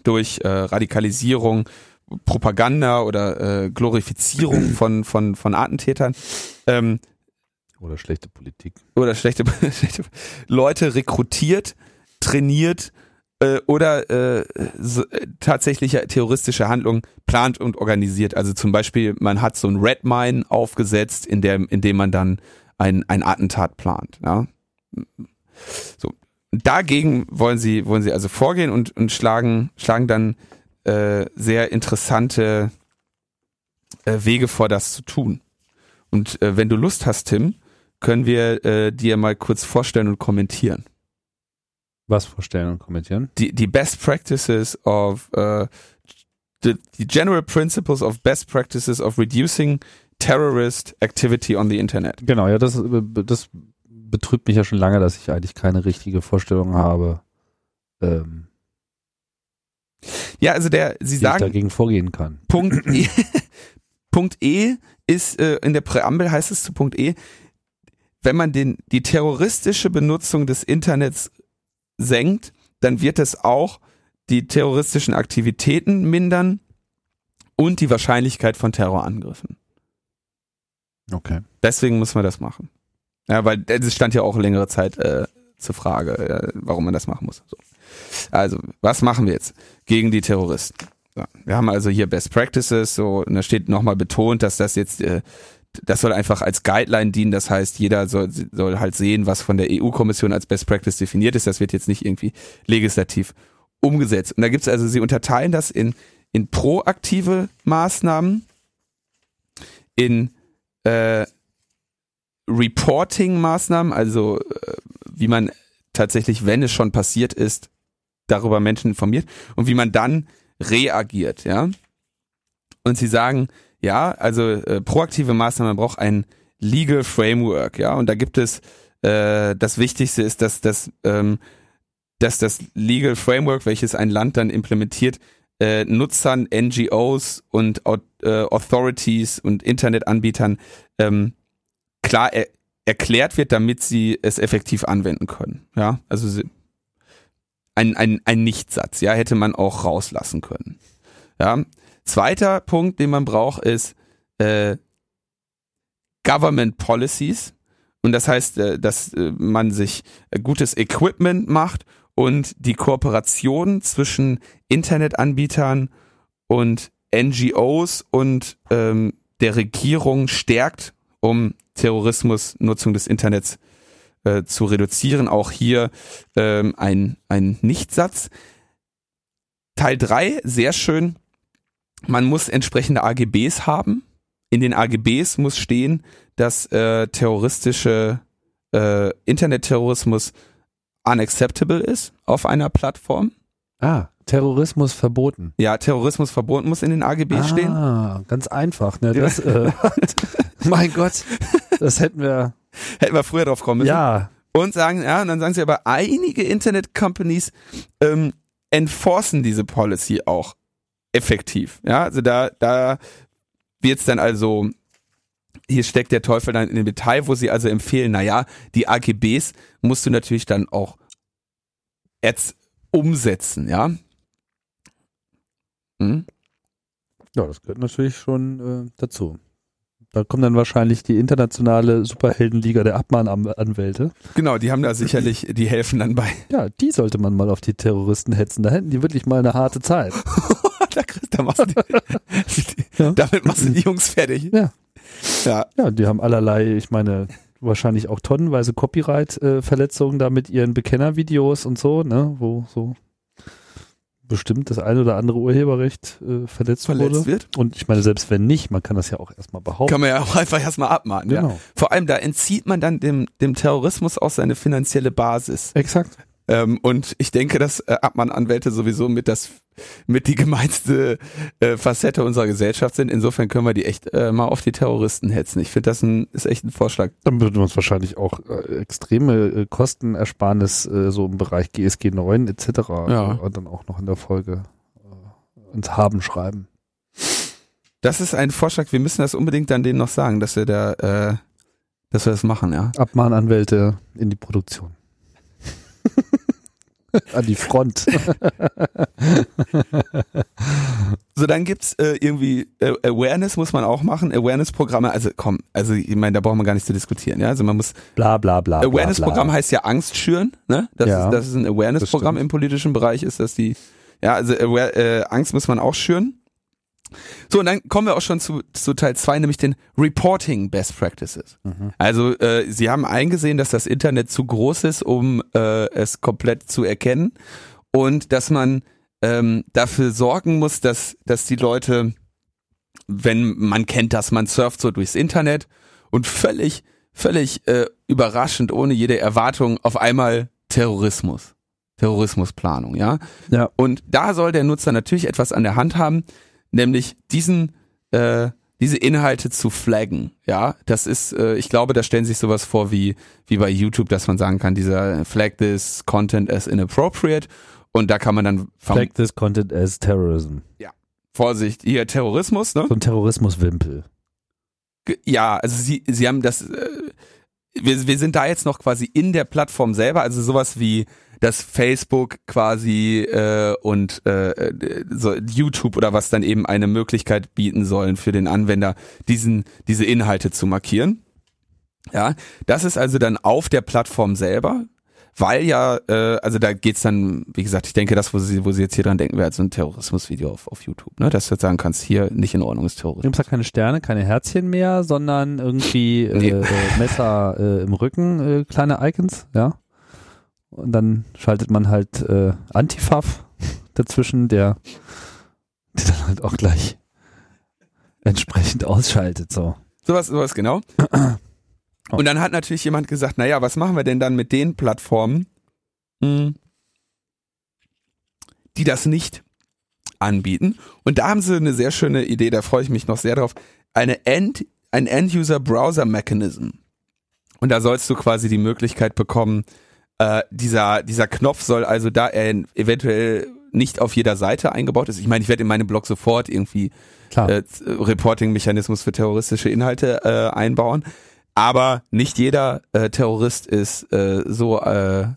durch äh, Radikalisierung, Propaganda oder äh, Glorifizierung von, von, von Attentätern. Ähm, oder schlechte Politik. Oder schlechte, schlechte Leute rekrutiert, trainiert äh, oder äh, so, äh, tatsächliche terroristische Handlungen plant und organisiert. Also zum Beispiel, man hat so ein Red Mine aufgesetzt, in, der, in dem man dann ein, ein Attentat plant. Ja? So. Dagegen wollen sie, wollen sie also vorgehen und, und schlagen, schlagen dann äh, sehr interessante äh, Wege vor, das zu tun. Und äh, wenn du Lust hast, Tim, können wir äh, dir mal kurz vorstellen und kommentieren. Was vorstellen und kommentieren? Die, die Best Practices of uh, the, the General Principles of Best Practices of Reducing Terrorist Activity on the Internet. Genau, ja, das, das betrübt mich ja schon lange, dass ich eigentlich keine richtige Vorstellung habe. Ähm, ja, also der, Sie sagen, dagegen vorgehen kann. Punkt E, Punkt E ist äh, in der Präambel heißt es zu Punkt E, wenn man den die terroristische Benutzung des Internets senkt, dann wird es auch die terroristischen Aktivitäten mindern und die Wahrscheinlichkeit von Terrorangriffen. Okay. Deswegen muss man das machen. Ja, weil es stand ja auch längere Zeit äh, zur Frage, äh, warum man das machen muss. So. Also, was machen wir jetzt gegen die Terroristen? So, wir haben also hier Best Practices, so, und da steht nochmal betont, dass das jetzt äh, das soll einfach als Guideline dienen. Das heißt, jeder soll, soll halt sehen, was von der EU-Kommission als Best Practice definiert ist. Das wird jetzt nicht irgendwie legislativ umgesetzt. Und da gibt es also, sie unterteilen das in, in proaktive Maßnahmen, in äh, Reporting-Maßnahmen, also äh, wie man tatsächlich, wenn es schon passiert ist, darüber Menschen informiert und wie man dann reagiert, ja. Und sie sagen, ja, also äh, proaktive Maßnahmen braucht ein Legal Framework, ja, und da gibt es äh, das Wichtigste ist, dass das ähm, dass das Legal Framework, welches ein Land dann implementiert, äh, Nutzern, NGOs und äh, Authorities und Internetanbietern ähm, klar er erklärt wird, damit sie es effektiv anwenden können. Ja, also sie, ein, ein, ein Nichtsatz, ja, hätte man auch rauslassen können. Ja, Zweiter Punkt, den man braucht, ist äh, Government Policies. Und das heißt, äh, dass äh, man sich äh, gutes Equipment macht und die Kooperation zwischen Internetanbietern und NGOs und ähm, der Regierung stärkt, um Terrorismus, Nutzung des Internets äh, zu reduzieren. Auch hier ähm, ein, ein Nichtsatz. Teil drei sehr schön, man muss entsprechende AGBs haben. In den AGBs muss stehen, dass äh, terroristische äh, Internetterrorismus unacceptable ist auf einer Plattform. Ah, Terrorismus verboten. Ja, Terrorismus verboten muss in den AGBs ah, stehen. Ah, ganz einfach. Ne? Das, äh, mein Gott, das hätten wir. Hätten wir früher drauf kommen müssen. Ja. Und sagen, ja, und dann sagen sie aber, einige Internet-Companies ähm, enforcen diese Policy auch effektiv. Ja, also da, da wird es dann also, hier steckt der Teufel dann in dem Detail, wo sie also empfehlen, naja, die AGBs musst du natürlich dann auch jetzt umsetzen, ja. Hm? Ja, das gehört natürlich schon äh, dazu. Da kommt dann wahrscheinlich die internationale Superheldenliga der Abmahnanwälte. Genau, die haben da sicherlich, die helfen dann bei. Ja, die sollte man mal auf die Terroristen hetzen. Da hätten die wirklich mal eine harte Zeit. da, da machst du die, Ja. Damit machst du die Jungs fertig. Ja. Ja, Ja, die haben allerlei, ich meine, wahrscheinlich auch tonnenweise Copyright-Verletzungen da mit ihren Bekennervideos und so, ne, wo so bestimmt das eine oder andere Urheberrecht äh, verletzt, verletzt wurde. wird. Und ich meine, selbst wenn nicht, man kann das ja auch erstmal behaupten. Kann man ja auch einfach erstmal abmahnen. Ja. genau. Vor allem, da entzieht man dann dem, dem Terrorismus auch seine finanzielle Basis. Exakt. Ähm, und ich denke, dass äh, Abmahnanwälte sowieso mit das mit die gemeinste äh, Facette unserer Gesellschaft sind. Insofern können wir die echt äh, mal auf die Terroristen hetzen. Ich finde, das ein, ist echt ein Vorschlag. Dann würden wir uns wahrscheinlich auch äh, extreme äh, Kostenersparnis äh, so im Bereich GSG 9 etc. Ja. Äh, dann auch noch in der Folge ins Haben schreiben. Das ist ein Vorschlag. Wir müssen das unbedingt dann denen noch sagen, dass wir da, dass wir das machen, ja. Abmahnanwälte in die Produktion. An die Front. So, dann gibt's äh, irgendwie äh, Awareness muss man auch machen, Awareness-Programme, also komm, also ich meine, da braucht man gar nicht zu diskutieren, ja. Also man muss Bla bla bla. Awareness-Programm heißt ja Angst schüren, ne? Das, Ja, ist, das ist ein Awareness-Programm im politischen Bereich, ist das die, ja, also äh, Angst muss man auch schüren. So, und dann kommen wir auch schon zu, zu Teil zwei, nämlich den Reporting Best Practices. Mhm. Also äh, sie haben eingesehen, dass das Internet zu groß ist, um äh, es komplett zu erkennen und dass man ähm, dafür sorgen muss, dass, dass die Leute, wenn man kennt das, man surft so durchs Internet und völlig, völlig äh, überraschend, ohne jede Erwartung, auf einmal Terrorismus. Terrorismusplanung, ja. Ja. Und da soll der Nutzer natürlich etwas an der Hand haben, nämlich diesen, äh, diese Inhalte zu flaggen, ja. Das ist, äh, ich glaube, da stellen sich sowas vor wie, wie bei YouTube, dass man sagen kann, dieser flag this content as inappropriate und da kann man dann Flag this content as terrorism. Vorsicht, hier Terrorismus, ne? So ein Terrorismuswimpel. Ja, also sie, sie haben das, äh, wir, wir sind da jetzt noch quasi in der Plattform selber, also sowas wie das Facebook quasi äh, und äh, so YouTube oder was dann eben eine Möglichkeit bieten sollen für den Anwender, diesen, diese Inhalte zu markieren. Ja, das ist also dann auf der Plattform selber, weil ja, äh, also da geht's dann, wie gesagt, ich denke, das, wo sie, wo sie jetzt hier dran denken, wäre so ein Terrorismusvideo auf, auf YouTube, ne? Dass du jetzt sagen kannst, hier nicht in Ordnung ist Terrorismus. Gibt es da keine Sterne, keine Herzchen mehr, sondern irgendwie Nee. äh, äh, Messer äh, im Rücken, äh, kleine Icons, ja. Und dann schaltet man halt äh, Antifav dazwischen, der, der dann halt auch gleich entsprechend ausschaltet, so. Sowas, sowas genau. Und dann hat natürlich jemand gesagt, naja, was machen wir denn dann mit den Plattformen, hm, die das nicht anbieten? Und da haben sie eine sehr schöne Idee, da freue ich mich noch sehr drauf. Eine End, ein End-User Browser Mechanism. Und da sollst du quasi die Möglichkeit bekommen, äh, dieser, dieser Knopf soll also da er eventuell nicht auf jeder Seite eingebaut ist. Ich meine, ich werde in meinem Blog sofort irgendwie Klar. äh, Reporting-Mechanismus für terroristische Inhalte äh, einbauen. Aber nicht jeder äh, Terrorist ist äh, so, äh,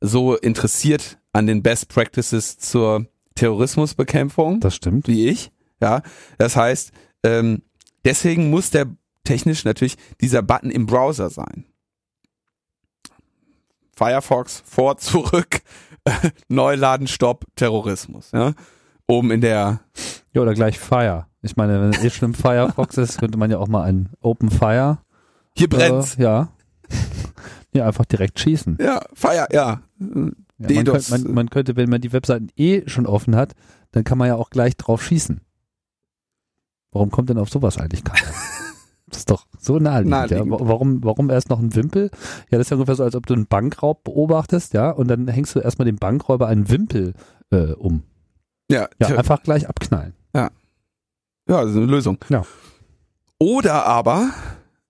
so interessiert an den Best Practices zur Terrorismusbekämpfung das stimmt. wie ich. Ja, das heißt, ähm, deswegen muss der technisch natürlich dieser Button im Browser sein. Firefox vor, zurück, Neuladen, Stopp, Terrorismus. Ja? Oben in der Ja, oder gleich Fire. Ich meine, wenn es eh schon im Firefox ist, könnte man ja auch mal ein Open Fire. hier brennt's. Äh, ja. Ja, einfach direkt schießen. Ja, Fire, ja. Ja, man, könnte, man, man könnte, wenn man die Webseiten eh schon offen hat, dann kann man ja auch gleich drauf schießen. Warum kommt denn auf sowas eigentlich keiner? Das ist doch so naheliegend. Naheliegend. Ja. Wa- Warum, warum erst noch ein Wimpel? Ja, das ist ja ungefähr so, als ob du einen Bankraub beobachtest, ja, und dann hängst du erstmal dem Bankräuber einen Wimpel äh, um. Ja, Ja, einfach gleich abknallen. ja, das ist eine Lösung. Ja. Oder aber,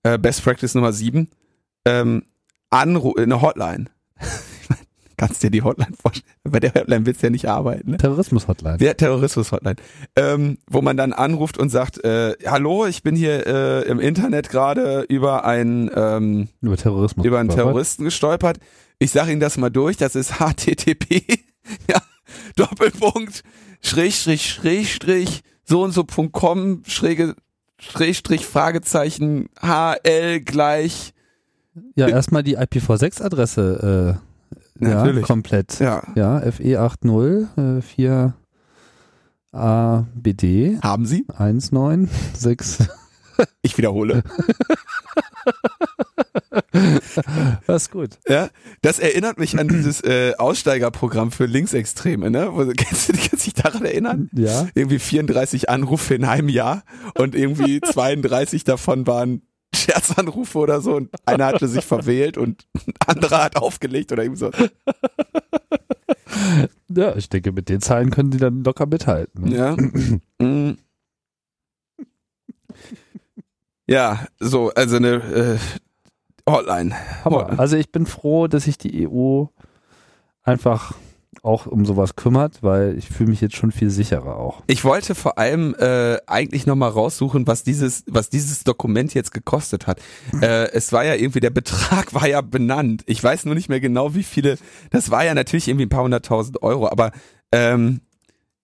äh, Best Practice Nummer sieben, ähm, Anru eine Hotline. Kannst dir die Hotline vorstellen? Bei der Hotline willst du ja nicht arbeiten. Ne? Terrorismus-Hotline. Der Terrorismus-Hotline. Ähm, wo man dann anruft und sagt, äh, hallo, ich bin hier äh, im Internet gerade über einen, ähm, Über Terrorismus. über einen. Terroristen gestolpert. Ich sage Ihnen das mal durch, das ist http, ja, Doppelpunkt, Schrägstrich, Schrägstrich, so und so Punkt com, schräge, Schrägstrich Fragezeichen HL gleich. Ja, erstmal die IPv6-Adresse äh, ja, Natürlich. komplett. Ja. Ja, FE80 äh, 4 ABD Haben Sie? 196. Ich wiederhole. Das ist gut. Ja, das erinnert mich an dieses äh, Aussteigerprogramm für Linksextreme, ne? Wo, kennst du kannst dich daran erinnern? Ja. Irgendwie 34 Anrufe in einem Jahr und irgendwie 32 davon waren Scherzanrufe oder so und einer hatte sich verwählt und ein anderer hat aufgelegt oder irgendwie so. Ja, ich denke, mit den Zahlen können die dann locker mithalten. Ja. Mm. ja, so, also eine äh, Hotline. Hammer. Also ich bin froh, dass sich die EU einfach auch um sowas kümmert, weil ich fühle mich jetzt schon viel sicherer auch. Ich wollte vor allem äh, eigentlich nochmal raussuchen, was dieses, was dieses Dokument jetzt gekostet hat. Äh, es war ja irgendwie, der Betrag war ja benannt. Ich weiß nur nicht mehr genau, wie viele. Das war ja natürlich irgendwie ein paar hunderttausend Euro, aber ähm,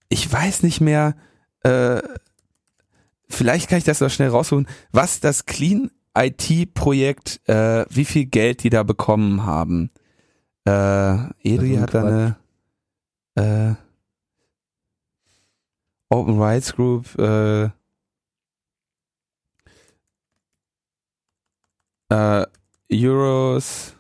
ich weiß nicht mehr. Äh, vielleicht kann ich das noch schnell raussuchen, was das Clean IT-Projekt, äh, wie viel Geld die da bekommen haben. Äh, Eri Also hat da eine äh, Open Rights Group, äh, äh, Euros.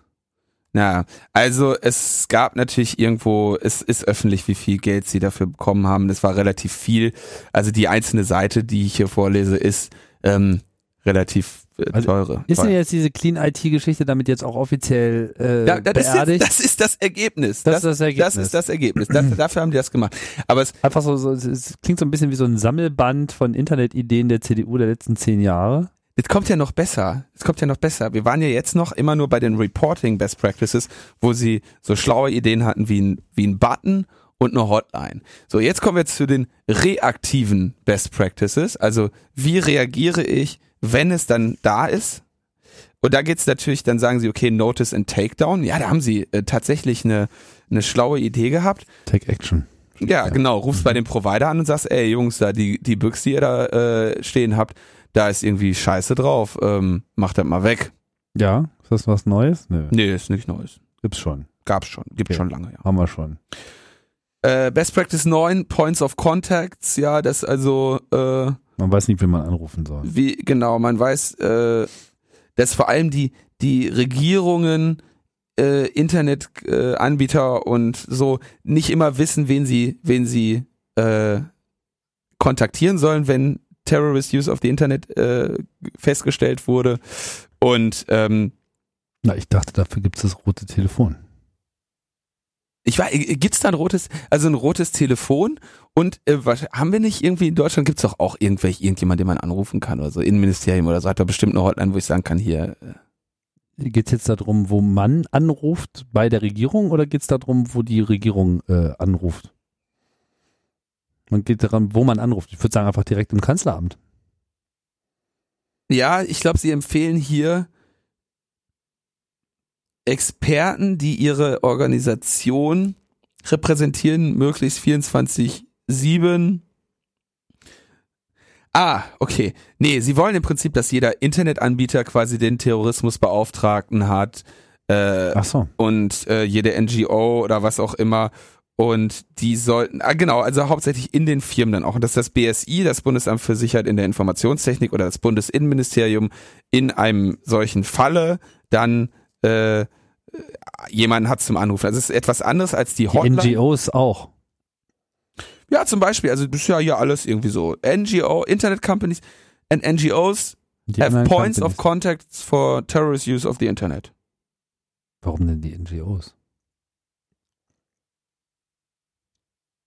Na, also es gab natürlich irgendwo, es ist öffentlich, wie viel Geld sie dafür bekommen haben. Das war relativ viel. Also die einzelne Seite, die ich hier vorlese, ist ähm, relativ Also teure. Ist denn jetzt diese Clean IT-Geschichte damit jetzt auch offiziell äh, ja, das, ist beerdigt? jetzt, das ist das Ergebnis. Das ist das Ergebnis. Das ist das Ergebnis. Das, dafür haben die das gemacht. Aber es, Einfach so, so es- klingt so ein bisschen wie so ein Sammelband von Internetideen der CDU der letzten zehn Jahre. Es kommt ja noch besser. Es kommt ja noch besser. Wir waren ja jetzt noch immer nur bei den Reporting Best Practices, wo sie so schlaue Ideen hatten wie ein, wie ein Button und eine Hotline. So, jetzt kommen wir jetzt zu den reaktiven Best Practices. Also, wie reagiere ich, wenn es dann da ist? Und da geht's natürlich, dann sagen sie, okay, Notice and Takedown. Ja, da haben sie äh, tatsächlich eine, eine schlaue Idee gehabt. Take Action. Ja, genau. Rufst bei dem Provider an und sagst, ey Jungs, da die, die Büchse, die ihr da äh, stehen habt, da ist irgendwie Scheiße drauf. Ähm, macht das mal weg. Ja, ist das was Neues? Nö, Nee, ist nicht Neues. gibt's schon. Gab's schon. Gibt Okay. schon lange, ja. Haben wir schon. Äh, Best Practice 9, Points of Contacts, ja, das also, äh, Man weiß nicht, wie man anrufen soll. wie, genau, man weiß, äh, dass vor allem die, die Regierungen, äh, Internetanbieter äh, und so nicht immer wissen, wen sie, wen sie äh, kontaktieren sollen, wenn Terrorist Use of the Internet äh, festgestellt wurde. Und ähm, Na, ich dachte, dafür gibt's das rote Telefon. Ich weiß, äh, gibt's da ein rotes, also ein rotes Telefon und äh, was, haben wir nicht irgendwie in Deutschland gibt's doch auch irgendwelche irgendjemand, den man anrufen kann oder so, Innenministerium oder so, hat da bestimmt eine Hotline, wo ich sagen kann, hier, äh, Geht's jetzt darum, wo man anruft bei der Regierung oder geht's darum, wo die Regierung äh, anruft? Man geht daran, wo man anruft. Ich würde sagen, einfach direkt im Kanzleramt. Ja, ich glaube, sie empfehlen hier Experten, die ihre Organisation repräsentieren, möglichst 24-7. Ah, okay. Nee, sie wollen im Prinzip, dass jeder Internetanbieter quasi den Terrorismusbeauftragten hat äh, Ach so. und äh, jede NGO oder was auch immer. Und die sollten, ah genau, also hauptsächlich in den Firmen dann auch. Und dass das BSI, das Bundesamt für Sicherheit in der Informationstechnik oder das Bundesinnenministerium in einem solchen Falle dann äh, jemanden hat zum Anrufen. Also es ist etwas anderes als die Die Hotline. NGOs auch. Ja, zum Beispiel, also das ist ja hier alles irgendwie so. NGO, Internet Companies and NGOs Die have points of Companies. contacts for terrorist use of the Internet. Warum denn die NGOs?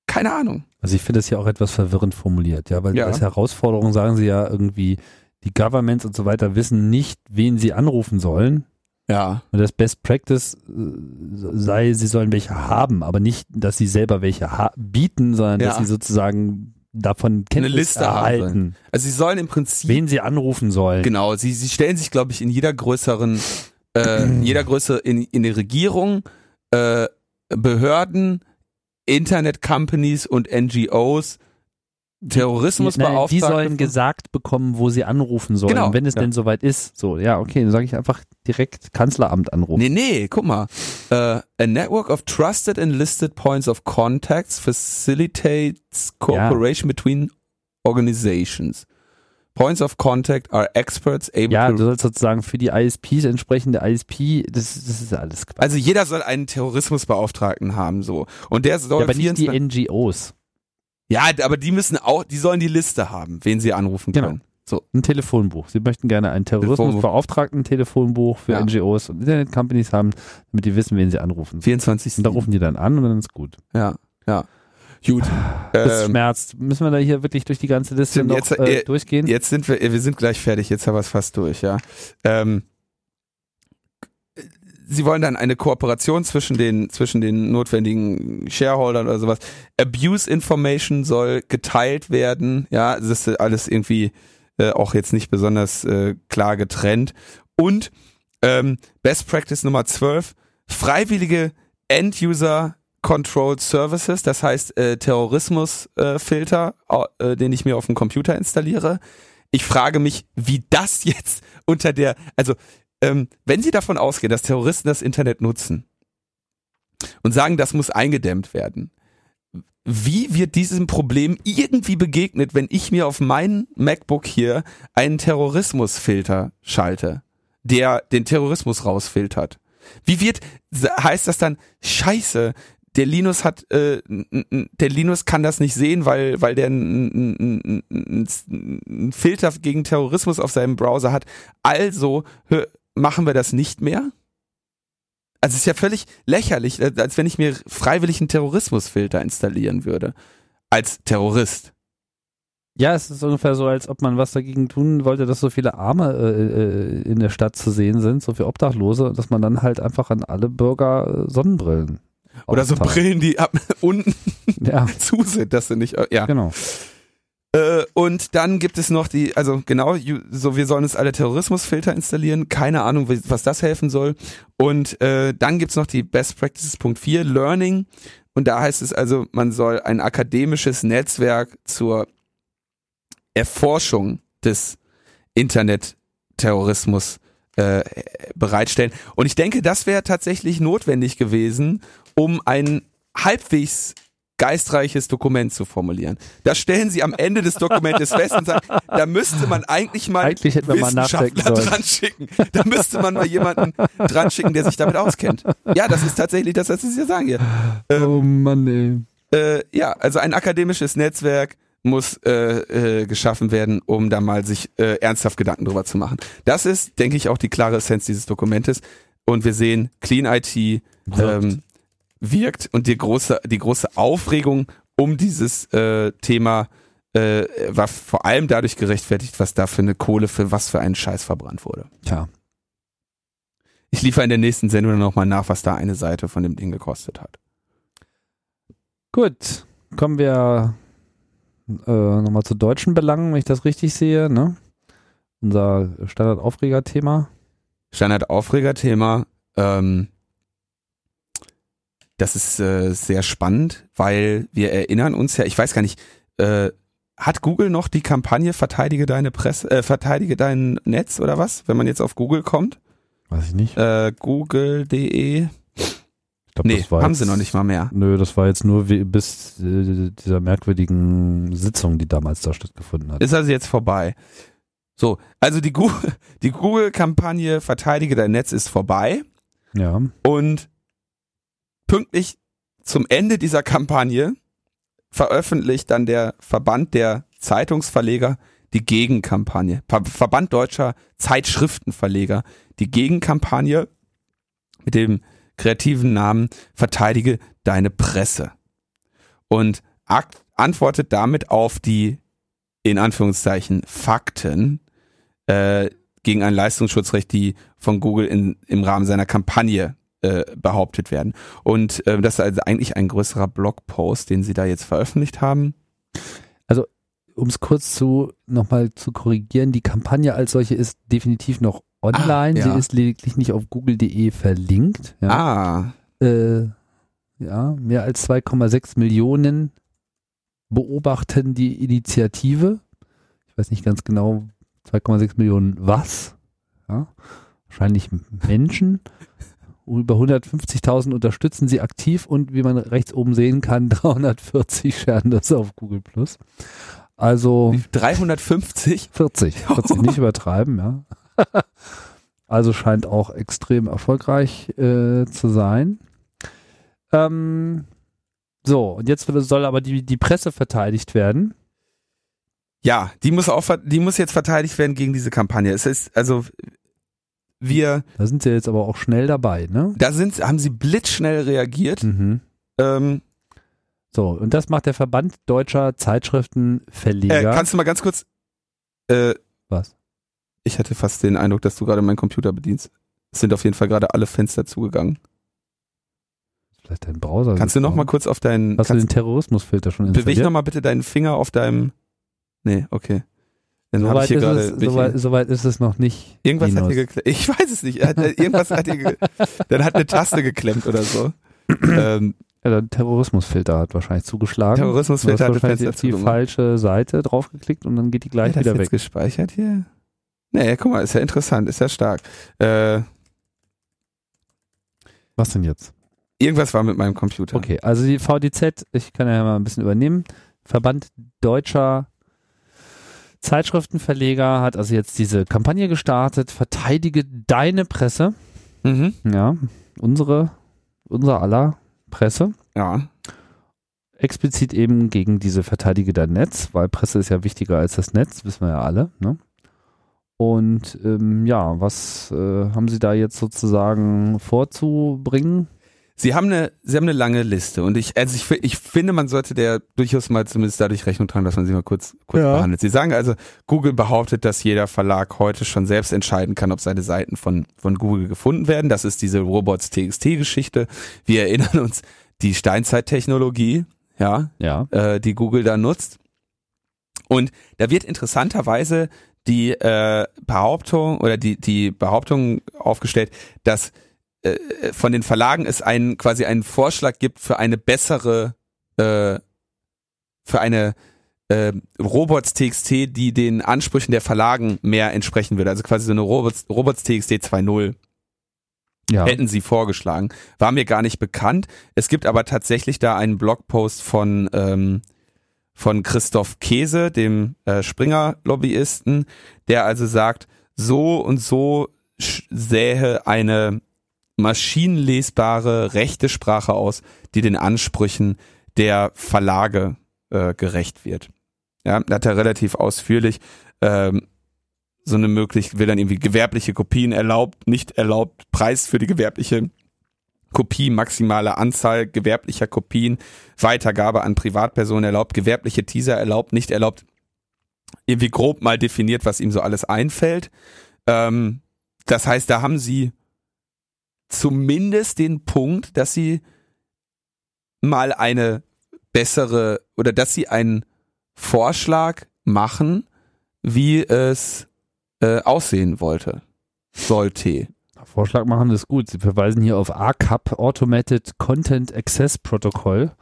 Keine Ahnung. Also ich finde das ja auch etwas verwirrend formuliert, ja, weil Ja. als Herausforderung sagen sie ja irgendwie, die Governments und so weiter wissen nicht, wen sie anrufen sollen. Ja. Und das Best Practice äh, sei, sie sollen welche haben, aber nicht, dass sie selber welche bieten, sondern dass Ja. sie sozusagen davon Kenntnis Liste haben erhalten, Also sie sollen im Prinzip wen sie anrufen sollen. Genau, sie, sie stellen sich, glaube ich, in jeder größeren, äh, in jeder Größe, in, in der Regierung, äh, Behörden, Internet-Companies und NGOs Terrorismusbeauftragte. Die sollen gesagt bekommen, wo sie anrufen sollen, Genau, wenn es ja. denn soweit ist. So, ja, okay, dann sage ich einfach direkt Kanzleramt anrufen. Nee, nee, guck mal. Äh, a network of trusted and listed points of contacts facilitates cooperation between organizations. Points of contact are experts able Ja, to du sollst sozusagen für die ISPs entsprechende ISP, das, das ist alles Quatsch. Also jeder soll einen Terrorismusbeauftragten haben, so. Und der soll ja, aber nicht 24 die NGOs. Ja, aber die müssen auch, die sollen die Liste haben, wen sie anrufen Genau. können. So. Ein Telefonbuch. Sie möchten gerne ein Terrorismusbeauftragten Telefonbuch für Ja. NGOs und Internet-Companies haben, damit die wissen, wen sie anrufen. 24. Und da rufen die dann an und dann ist gut. Ja, ja. Gut. Das Ähm, schmerzt. Müssen wir da hier wirklich durch die ganze Liste noch jetzt, äh, äh, durchgehen? jetzt sind wir, wir sind gleich fertig, jetzt haben wir es fast durch, ja. Ähm, Sie wollen dann eine Kooperation zwischen den, zwischen den notwendigen Shareholdern oder sowas. Abuse Information soll geteilt werden, ja, das ist alles irgendwie äh, auch jetzt nicht besonders äh, klar getrennt. Und ähm, Best Practice Nummer 12, freiwillige End-User Controlled Services, das heißt äh, Terrorismusfilter, äh, äh, den ich mir auf dem Computer installiere. Ich frage mich, wie das jetzt unter der, also ähm, wenn Sie davon ausgehen, dass Terroristen das Internet nutzen und sagen, das muss eingedämmt werden, wie wird diesem Problem irgendwie begegnet, wenn ich mir auf mein MacBook hier einen Terrorismusfilter schalte, der den Terrorismus rausfiltert? Wie wird, heißt das dann, scheiße, der Linus hat, äh, der Linus kann das nicht sehen, weil, weil der einen Filter gegen Terrorismus auf seinem Browser hat. Also machen wir das nicht mehr? Also es ist ja völlig lächerlich, äh, als wenn ich mir freiwillig einen Terrorismusfilter installieren würde. Als Terrorist. Ja, es ist ungefähr so, als ob man was dagegen tun wollte, dass so viele Arme äh, äh, in der Stadt zu sehen sind, so viele Obdachlose, dass man dann halt einfach an alle Bürger äh, Sonnenbrillen Oder so aufteilt. Brillen, die ab unten Ja, zu sind, dass sie nicht, ja. genau. Äh, und dann gibt es noch die, also genau, so wir sollen uns alle Terrorismusfilter installieren. Keine Ahnung, was das helfen soll. Und äh, dann gibt's noch die Best Practices Punkt 4, Learning. Und da heißt es also, man soll ein akademisches Netzwerk zur Erforschung des Internetterrorismus äh, bereitstellen. Und ich denke, das wäre tatsächlich notwendig gewesen, um ein halbwegs geistreiches Dokument zu formulieren. Das stellen sie am Ende des Dokumentes fest und sagen, da müsste man eigentlich mal Eigentlich hätten wir mal Wissenschaftler sollen. dran schicken. Da müsste man mal jemanden dran schicken, der sich damit auskennt. Ja, das ist tatsächlich das, was sie hier sagen hier. Ähm, oh Mann, ey. äh, ja, also ein akademisches Netzwerk muss äh, äh, geschaffen werden, um da mal sich äh, ernsthaft Gedanken drüber zu machen. Das ist, denke ich, auch die klare Essenz dieses Dokumentes. Und wir sehen, Clean IT ähm, wirkt und die große, die große Aufregung um dieses äh, Thema äh, war vor allem dadurch gerechtfertigt, was da für eine Kohle für was für einen Scheiß verbrannt wurde. Tja. Ich liefere in der nächsten Sendung nochmal nach, was da eine Seite von dem Ding gekostet hat. Gut, kommen wir äh, nochmal zu deutschen Belangen, wenn ich das richtig sehe, ne? Unser Standard-Aufreger-Thema. Standard-Aufreger-Thema. Ähm, das ist äh, sehr spannend, weil wir erinnern uns ja, ich weiß gar nicht, äh, hat Google noch die Kampagne Verteidige deine Presse, äh, Verteidige dein Netz oder was, wenn man jetzt auf Google kommt? Weiß ich nicht. Äh, Google.de. Nee, das war haben jetzt, sie noch nicht mal mehr. Nö, das war jetzt nur wie, bis äh, dieser merkwürdigen Sitzung, die damals da stattgefunden hat. Ist also jetzt vorbei. So, also die, Gu die Google-Kampagne Verteidige dein Netz ist vorbei. Ja. Und pünktlich zum Ende dieser Kampagne veröffentlicht dann der Verband der Zeitungsverleger die Gegenkampagne. Ver Verband deutscher Zeitschriftenverleger. Die Gegenkampagne mit dem kreativen Namen Verteidige deine Presse. Und antwortet damit auf die, in Anführungszeichen, Fakten äh, gegen ein Leistungsschutzrecht, die von Google in, im Rahmen seiner Kampagne äh, behauptet werden. Und äh, das ist also eigentlich ein größerer Blogpost, den sie da jetzt veröffentlicht haben. Um es kurz zu nochmal zu korrigieren, die Kampagne als solche ist definitiv noch online. Ah, ja. Sie ist lediglich nicht auf google.de verlinkt. Ja. Ah, Äh, ja, mehr als 2,6 Millionen beobachten die Initiative. Ich weiß nicht ganz genau, 2,6 Millionen was? Ja, wahrscheinlich Menschen. Über 150.000 unterstützen sie aktiv und wie man rechts oben sehen kann, 340 scheren das auf Google Plus. Also 350? 40, 40 nicht übertreiben, ja. also scheint auch extrem erfolgreich äh, zu sein. Ähm, so, und jetzt soll aber die, die Presse verteidigt werden. Ja, die muss auch, die muss jetzt verteidigt werden gegen diese Kampagne. Es ist, also, wir. Da sind sie jetzt aber auch schnell dabei, ne? Da sind, haben sie blitzschnell reagiert. Mhm. Ähm, so, und das macht der Verband deutscher Zeitschriftenverleger. Äh, kannst du mal ganz kurz, äh, Was? Ich hatte fast den Eindruck, dass du gerade meinen Computer bedienst. Es sind auf jeden Fall gerade alle Fenster zugegangen. Vielleicht dein Browser. Kannst du noch mal kurz auf deinen. Hast du den Terrorismusfilter schon installiert? Beweg noch mal bitte deinen Finger auf deinem. Nee, okay. Dann so hier gerade. es, so, weit, so weit ist es noch nicht. Irgendwas Linus. hat hier geklemmt. Ich weiß es nicht. Hat- Irgendwas hat hier. Dann hat eine Taste geklemmt oder so. ähm, Ja, der Terrorismusfilter hat wahrscheinlich zugeschlagen. Terrorismusfilter hatte wahrscheinlich die zugemacht. falsche Seite draufgeklickt und dann geht die gleich Hat das wieder jetzt weg. gespeichert hier? Nee, guck mal, ist ja interessant, ist ja stark. Äh, Was denn jetzt? irgendwas war mit meinem Computer. Okay, also die VDZ, ich kann ja mal ein bisschen übernehmen. Verband deutscher Zeitschriftenverleger hat also jetzt diese Kampagne gestartet. Verteidige deine Presse. Mhm. Ja, unsere, unser aller Presse. Ja. explizit eben gegen diese Verteidige dein Netz, weil Presse ist ja wichtiger als das Netz, wissen wir ja alle. Ne? Und ähm, ja, was äh, haben Sie da jetzt sozusagen vorzubringen? Sie haben eine, sie haben eine lange Liste und ich, also ich, ich finde, man sollte der durchaus mal zumindest dadurch Rechnung tragen, dass man sie mal kurz, kurz Ja. behandelt. Sie sagen also, Google behauptet, dass jeder Verlag heute schon selbst entscheiden kann, ob seine Seiten von, von Google gefunden werden. Das ist diese Robots-TXT-Geschichte. Wir erinnern uns, die Steinzeittechnologie, ja, Ja. äh, die Google da nutzt. Und da wird interessanterweise die äh, Behauptung oder die, die Behauptung aufgestellt, dass äh, von den Verlagen es einen quasi einen Vorschlag gibt für eine bessere, äh, für eine äh, Robots TXT, die den Ansprüchen der Verlagen mehr entsprechen würde. Also quasi so eine Robots, Robots TXT 2.0 Ja. hätten sie vorgeschlagen. War mir gar nicht bekannt. Es gibt aber tatsächlich da einen Blogpost von, ähm, von Christoph Käse, dem äh, Springer-Lobbyisten, der also sagt, so und so sähe eine maschinenlesbare rechte Sprache aus, die den Ansprüchen der Verlage äh, gerecht wird. Ja, da hat er relativ ausführlich ähm, so eine möglich, will dann irgendwie gewerbliche Kopien erlaubt, nicht erlaubt, Preis für die gewerbliche Kopie, maximale Anzahl gewerblicher Kopien, Weitergabe an Privatpersonen erlaubt, gewerbliche Teaser erlaubt, nicht erlaubt, irgendwie grob mal definiert, was ihm so alles einfällt. Ähm, das heißt, da haben sie zumindest den Punkt, dass sie mal eine bessere oder dass sie einen Vorschlag machen, wie es äh, aussehen wollte, sollte. Vorschlag machen ist gut. Sie verweisen hier auf ACAP, Automated Content Access Protocol.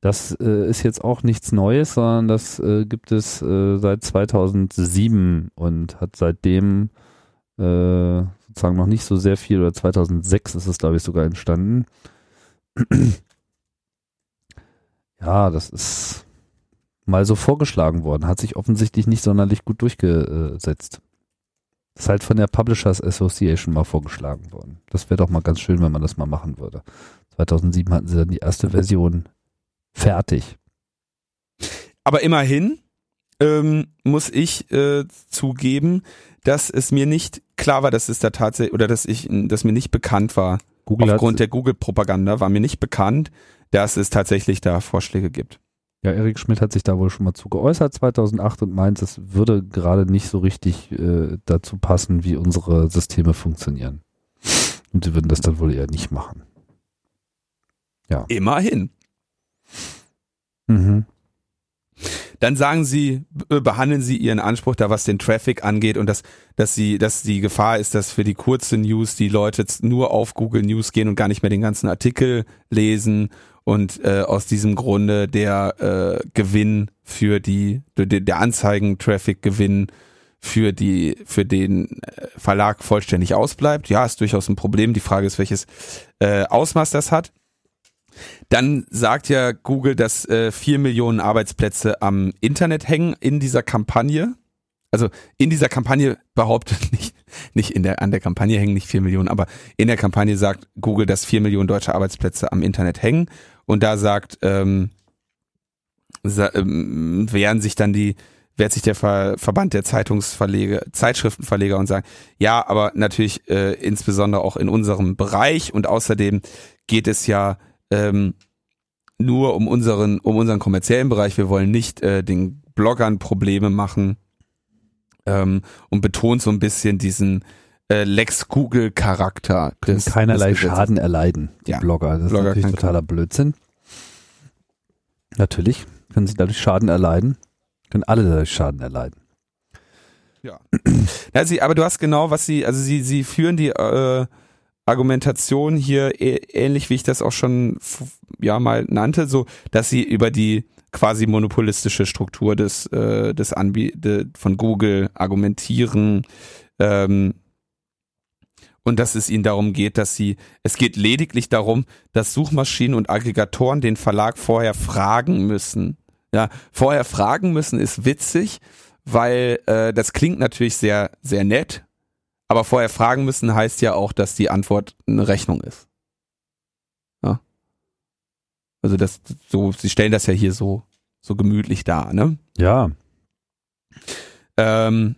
Das äh, ist jetzt auch nichts Neues, sondern das äh, gibt es äh, seit 2007 und hat seitdem sozusagen noch nicht so sehr viel, oder 2006 ist es, glaube ich, sogar entstanden. ja, das ist mal so vorgeschlagen worden, hat sich offensichtlich nicht sonderlich gut durchgesetzt. Ist halt von der Publishers Association mal vorgeschlagen worden. Das wäre doch mal ganz schön, wenn man das mal machen würde. 2007 hatten sie dann die erste Version fertig. Aber immerhin ähm, muss ich äh, zugeben, dass es mir nicht klar war, dass es da tatsächlich oder dass ich, dass mir nicht bekannt war Google aufgrund der Google-Propaganda war mir nicht bekannt, dass es tatsächlich da Vorschläge gibt. ja, Erik Schmidt hat sich da wohl schon mal zu geäußert 2008 und meint, es würde gerade nicht so richtig äh, dazu passen, wie unsere Systeme funktionieren. Und sie würden das dann wohl eher nicht machen. Immerhin. Mhm. Dann sagen sie, be- behandeln sie ihren Anspruch da, was den Traffic angeht und dass, dass sie, dass die Gefahr ist, dass für die kurze News die Leute jetzt nur auf Google News gehen und gar nicht mehr den ganzen Artikel lesen und äh, aus diesem Grunde der äh, Gewinn für die, der, der Anzeigen-Traffic-Gewinn für die, für den äh, Verlag vollständig ausbleibt. Ja, ist durchaus ein Problem. Die Frage ist, welches äh, Ausmaß das hat. Dann sagt ja Google, dass äh, vier Millionen Arbeitsplätze am Internet hängen in dieser Kampagne. Also in dieser Kampagne behauptet nicht, nicht in der, an der Kampagne hängen nicht vier Millionen, aber in der Kampagne sagt Google, dass vier Millionen deutsche Arbeitsplätze am Internet hängen. Und da sagt, ähm, ähm, wehren sich dann die, wehrt sich der Ver Verband der Zeitungsverleger, Zeitschriftenverleger und sagen, ja, aber natürlich äh, insbesondere auch in unserem Bereich und außerdem geht es ja ähm, nur um unseren, um unseren kommerziellen Bereich. Wir wollen nicht äh, den Bloggern Probleme machen ähm, und betont so ein bisschen diesen äh, Lex Google Charakter. Des, keinerlei des Schaden erleiden, die ja, Blogger. Das Blogger ist natürlich totaler kann. Blödsinn. Natürlich können sie dadurch Schaden erleiden, können alle dadurch Schaden erleiden. Ja. ja sie, aber du hast genau, was sie, also sie, sie führen die äh, Argumentation hier ähnlich wie ich das auch schon ja mal nannte, so dass sie über die quasi monopolistische Struktur des äh, des Anbie de, von Google argumentieren ähm, und dass es ihnen darum geht, dass sie es geht lediglich darum, dass Suchmaschinen und Aggregatoren den Verlag vorher fragen müssen. Ja, vorher fragen müssen ist witzig, weil äh, das klingt natürlich sehr sehr nett aber vorher fragen müssen heißt ja auch, dass die Antwort eine Rechnung ist. Ja. Also das so, sie stellen das ja hier so so gemütlich dar, ne? Ja. Ähm,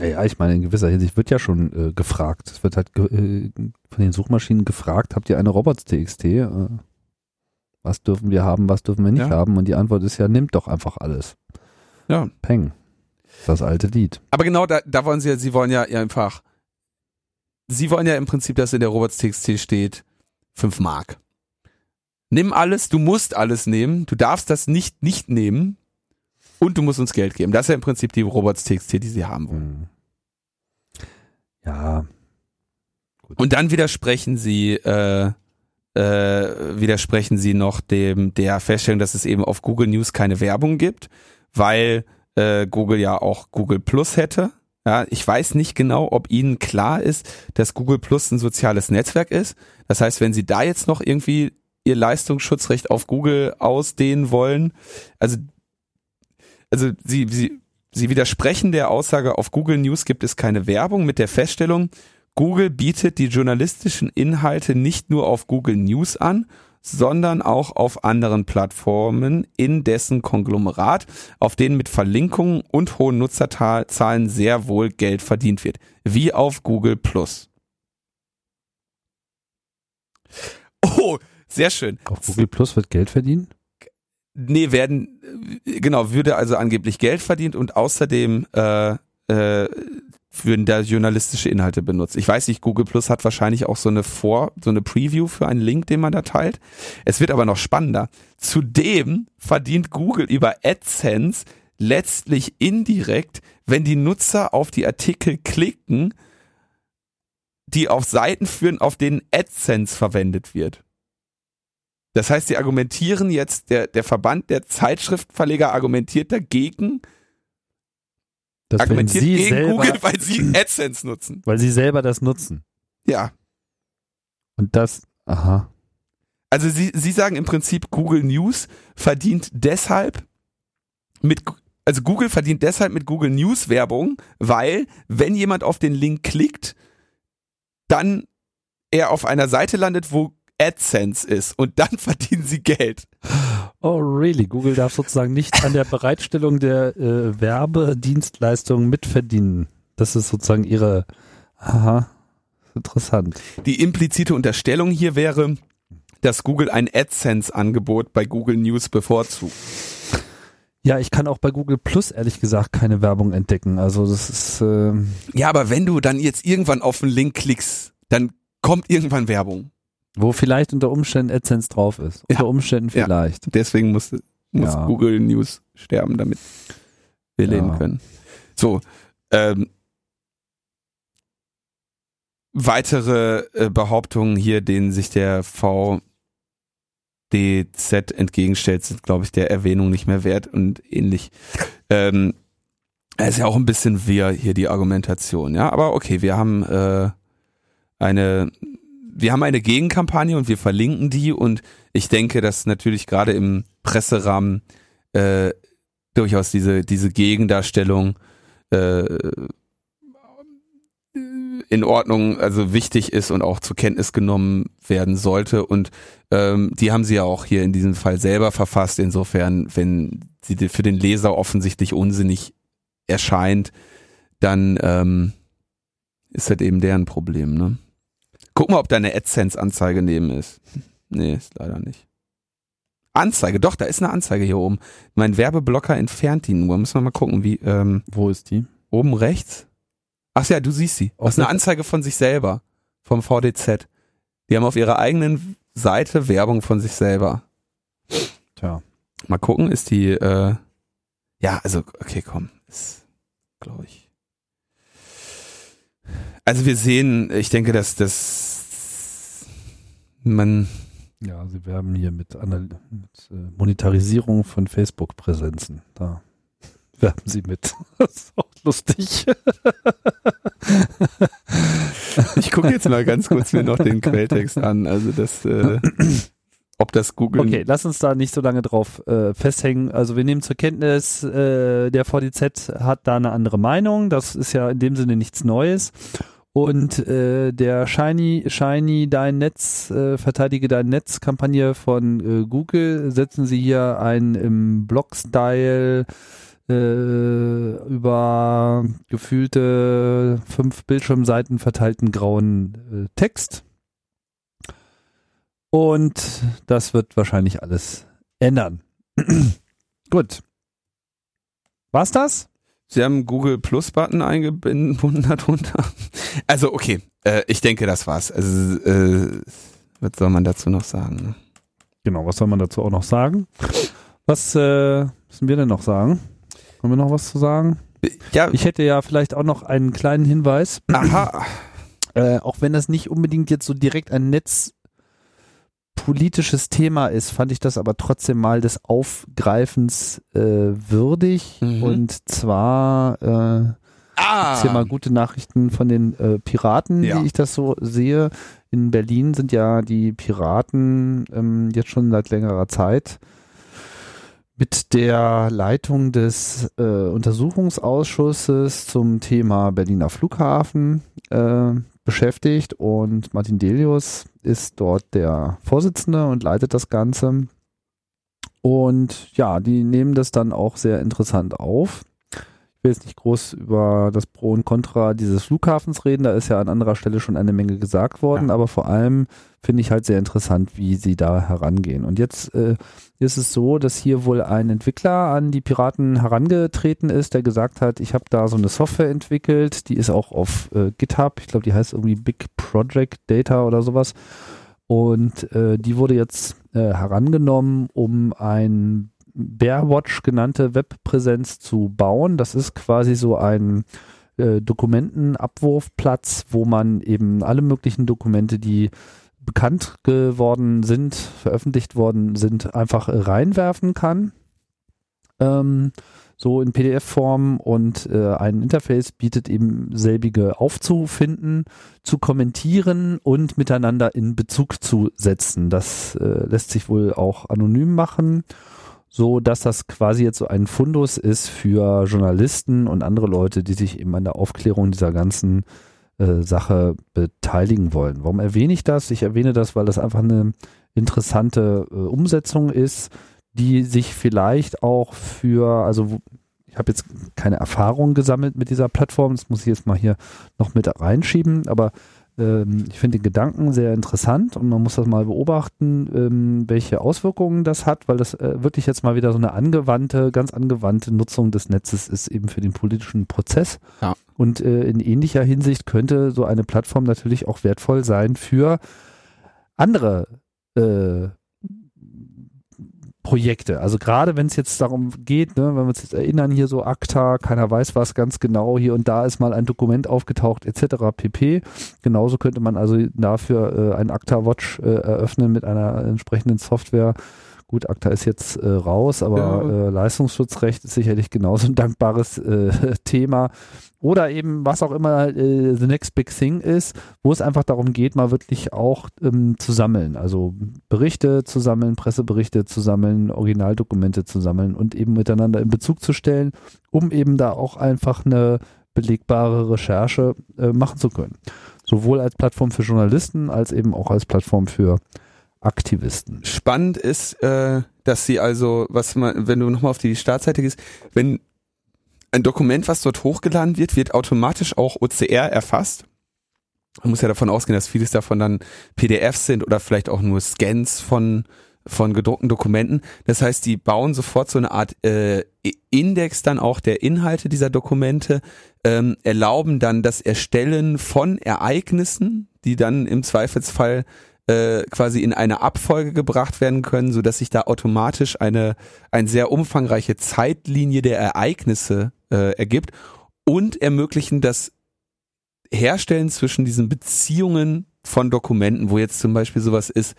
ja, ich meine, in gewisser Hinsicht wird ja schon äh, gefragt. Es wird halt äh, von den Suchmaschinen gefragt, habt ihr eine Robots.txt? Äh, was dürfen wir haben, was dürfen wir nicht ja. haben? Und die Antwort ist ja, nimmt doch einfach alles. Ja. Peng. Das alte Lied. Aber genau da, da wollen sie ja, sie wollen ja einfach, sie wollen ja im Prinzip, dass in der Robots.txt steht, 5 Mark. Nimm alles, du musst alles nehmen, du darfst das nicht nicht nehmen und du musst uns Geld geben. Das ist ja im Prinzip die Robots.txt, die sie haben wollen. Hm. Ja. Gut. Und dann widersprechen sie, äh, äh, widersprechen sie noch dem der Feststellung, dass es eben auf Google News keine Werbung gibt, weil äh, Google ja auch Google Plus hätte. Ja, ich weiß nicht genau, ob Ihnen klar ist, dass Google Plus ein soziales Netzwerk ist. Das heißt, wenn Sie da jetzt noch irgendwie Ihr Leistungsschutzrecht auf Google ausdehnen wollen, also, also Sie, Sie, Sie widersprechen der Aussage, auf Google News gibt es keine Werbung mit der Feststellung, Google bietet die journalistischen Inhalte nicht nur auf Google News an, sondern auch auf anderen Plattformen in dessen Konglomerat, auf denen mit Verlinkungen und hohen Nutzerzahlen sehr wohl Geld verdient wird, wie auf Google Plus. Oh, sehr schön. Auf Google Plus wird Geld verdient? Nee, werden, genau, würde also angeblich Geld verdient und außerdem äh, äh, würden da journalistische Inhalte benutzt. Ich weiß nicht, Google Plus hat wahrscheinlich auch so eine Vor, so eine Preview für einen Link, den man da teilt. Es wird aber noch spannender. Zudem verdient Google über AdSense letztlich indirekt, wenn die Nutzer auf die Artikel klicken, die auf Seiten führen, auf denen AdSense verwendet wird. Das heißt, sie argumentieren jetzt, der, der Verband der Zeitschriftverleger argumentiert dagegen, das argumentiert Sie gegen selber, Google, weil sie AdSense nutzen. Weil sie selber das nutzen. Ja. Und das, aha. Also sie, sie sagen im Prinzip, Google News verdient deshalb mit, also Google verdient deshalb mit Google News Werbung, weil wenn jemand auf den Link klickt, dann er auf einer Seite landet, wo AdSense ist und dann verdienen sie Geld. Oh, really? Google darf sozusagen nicht an der Bereitstellung der äh, Werbedienstleistungen mitverdienen. Das ist sozusagen ihre. Aha, interessant. Die implizite Unterstellung hier wäre, dass Google ein AdSense-Angebot bei Google News bevorzugt. Ja, ich kann auch bei Google Plus ehrlich gesagt keine Werbung entdecken. Also das ist. Äh ja, aber wenn du dann jetzt irgendwann auf einen Link klickst, dann kommt irgendwann Werbung. Wo vielleicht unter Umständen AdSense drauf ist. Ja. Unter Umständen vielleicht. Ja. Deswegen muss, muss ja. Google News sterben, damit wir leben können. So, ähm, weitere äh, Behauptungen hier, denen sich der VDZ entgegenstellt, sind, glaube ich, der Erwähnung nicht mehr wert und ähnlich. Ähm, es ist ja auch ein bisschen wir hier die Argumentation, ja. Aber okay, wir haben äh, eine, wir haben eine Gegenkampagne und wir verlinken die und ich denke, dass natürlich gerade im Presserahmen äh, durchaus diese diese Gegendarstellung äh, in Ordnung, also wichtig ist und auch zur Kenntnis genommen werden sollte. Und ähm, die haben sie ja auch hier in diesem Fall selber verfasst. Insofern, wenn sie für den Leser offensichtlich unsinnig erscheint, dann ähm, ist das eben deren Problem. Ne? Guck mal, ob da eine AdSense-Anzeige neben ist. Nee, ist leider nicht. Anzeige, doch, da ist eine Anzeige hier oben. Mein Werbeblocker entfernt die nur. Müssen wir mal gucken, wie. Ähm, Wo ist die? Oben rechts. Ach ja, du siehst sie. Das ist eine Anzeige von sich selber. Vom VDZ. Die haben auf ihrer eigenen Seite Werbung von sich selber. Tja. Mal gucken, ist die, äh, ja, also, okay, komm. Ist, glaube ich. Also wir sehen, ich denke, dass das man Ja, sie werben hier mit, Anal mit äh, Monetarisierung von Facebook-Präsenzen. Da werben sie mit. Das ist auch lustig. Ich gucke jetzt mal ganz kurz mir noch den Quelltext an. Also das, äh, ob das Google. Okay, lass uns da nicht so lange drauf äh, festhängen. Also wir nehmen zur Kenntnis, äh, der VDZ hat da eine andere Meinung. Das ist ja in dem Sinne nichts Neues. Und äh, der Shiny, Shiny Dein Netz, äh, Verteidige Dein Netz Kampagne von äh, Google setzen sie hier ein im Blog-Style äh, über gefühlte fünf Bildschirmseiten verteilten grauen äh, Text. Und das wird wahrscheinlich alles ändern. Gut. War's das? Sie haben Google Plus Button eingebunden darunter. Also okay, äh, ich denke, das war's. Also äh, was soll man dazu noch sagen? Ne? Genau, was soll man dazu auch noch sagen? Was äh, müssen wir denn noch sagen? Haben wir noch was zu sagen? Ja, Ich hätte ja vielleicht auch noch einen kleinen Hinweis, aha. äh, auch wenn das nicht unbedingt jetzt so direkt ein netzpolitisches Thema ist, fand ich das aber trotzdem mal des Aufgreifens äh, würdig. Mhm. Und zwar äh, Ah, Gibt's hier mal gute Nachrichten von den äh, Piraten, Ja. wie ich das so sehe. In Berlin sind ja die Piraten ähm, jetzt schon seit längerer Zeit mit der Leitung des äh, Untersuchungsausschusses zum Thema Berliner Flughafen äh, beschäftigt und Martin Delius ist dort der Vorsitzende und leitet das Ganze. Und ja, die nehmen das dann auch sehr interessant auf. Will jetzt nicht groß über das Pro und Contra dieses Flughafens reden, da ist ja an anderer Stelle schon eine Menge gesagt worden, aber vor allem finde ich halt sehr interessant, wie sie da herangehen. Und jetzt äh, ist es so, dass hier wohl ein Entwickler an die Piraten herangetreten ist, der gesagt hat, ich habe da so eine Software entwickelt, die ist auch auf äh, GitHub, ich glaube, die heißt irgendwie Big Project Data oder sowas. Und äh, die wurde jetzt äh, herangenommen, um ein Bearwatch genannte Webpräsenz zu bauen. Das ist quasi so ein äh, Dokumentenabwurfplatz, wo man eben alle möglichen Dokumente, die bekannt geworden sind, veröffentlicht worden sind, einfach reinwerfen kann. Ähm, so in PDF-Form und äh, ein Interface bietet eben selbige aufzufinden, zu kommentieren und miteinander in Bezug zu setzen. Das äh, lässt sich wohl auch anonym machen, so dass das quasi jetzt so ein Fundus ist für Journalisten und andere Leute, die sich eben an der Aufklärung dieser ganzen äh, Sache beteiligen wollen. Warum erwähne ich das? Ich erwähne das, weil das einfach eine interessante äh, Umsetzung ist, die sich vielleicht auch für, also ich habe jetzt keine Erfahrung gesammelt mit dieser Plattform, das muss ich jetzt mal hier noch mit reinschieben, aber ähm, ich finde den Gedanken sehr interessant und man muss das mal beobachten, ähm, welche Auswirkungen das hat, weil das äh, wirklich jetzt mal wieder so eine angewandte, ganz angewandte Nutzung des Netzes ist eben für den politischen Prozess. Ja. Und äh, in ähnlicher Hinsicht könnte so eine Plattform natürlich auch wertvoll sein für andere äh, Projekte. Also gerade wenn es jetzt darum geht, ne, wenn wir uns jetzt erinnern, hier so ACTA, keiner weiß was ganz genau, hier und da ist mal ein Dokument aufgetaucht, etc. pp. Genauso könnte man also dafür äh, ein ACTA-Watch äh, eröffnen mit einer entsprechenden Software. Gut, ACTA ist jetzt äh, raus, aber Ja. äh, Leistungsschutzrecht ist sicherlich genauso ein dankbares äh, Thema. Oder eben, was auch immer äh, the next big thing ist, wo es einfach darum geht, mal wirklich auch ähm, zu sammeln. Also Berichte zu sammeln, Presseberichte zu sammeln, Originaldokumente zu sammeln und eben miteinander in Bezug zu stellen, um eben da auch einfach eine belegbare Recherche äh, machen zu können. Sowohl als Plattform für Journalisten als eben auch als Plattform für Aktivisten. Spannend ist, äh, dass sie also, was man, wenn du nochmal auf die Startseite gehst, wenn ein Dokument, was dort hochgeladen wird, wird automatisch auch OCR erfasst. Man muss ja davon ausgehen, dass vieles davon dann PDFs sind oder vielleicht auch nur Scans von von gedruckten Dokumenten. Das heißt, die bauen sofort so eine Art äh, Index dann auch der Inhalte dieser Dokumente, ähm, erlauben dann das Erstellen von Ereignissen, die dann im Zweifelsfall äh, quasi in eine Abfolge gebracht werden können, so dass sich da automatisch eine eine sehr umfangreiche Zeitlinie der Ereignisse äh, ergibt und ermöglichen das Herstellen zwischen diesen Beziehungen von Dokumenten, wo jetzt zum Beispiel sowas ist,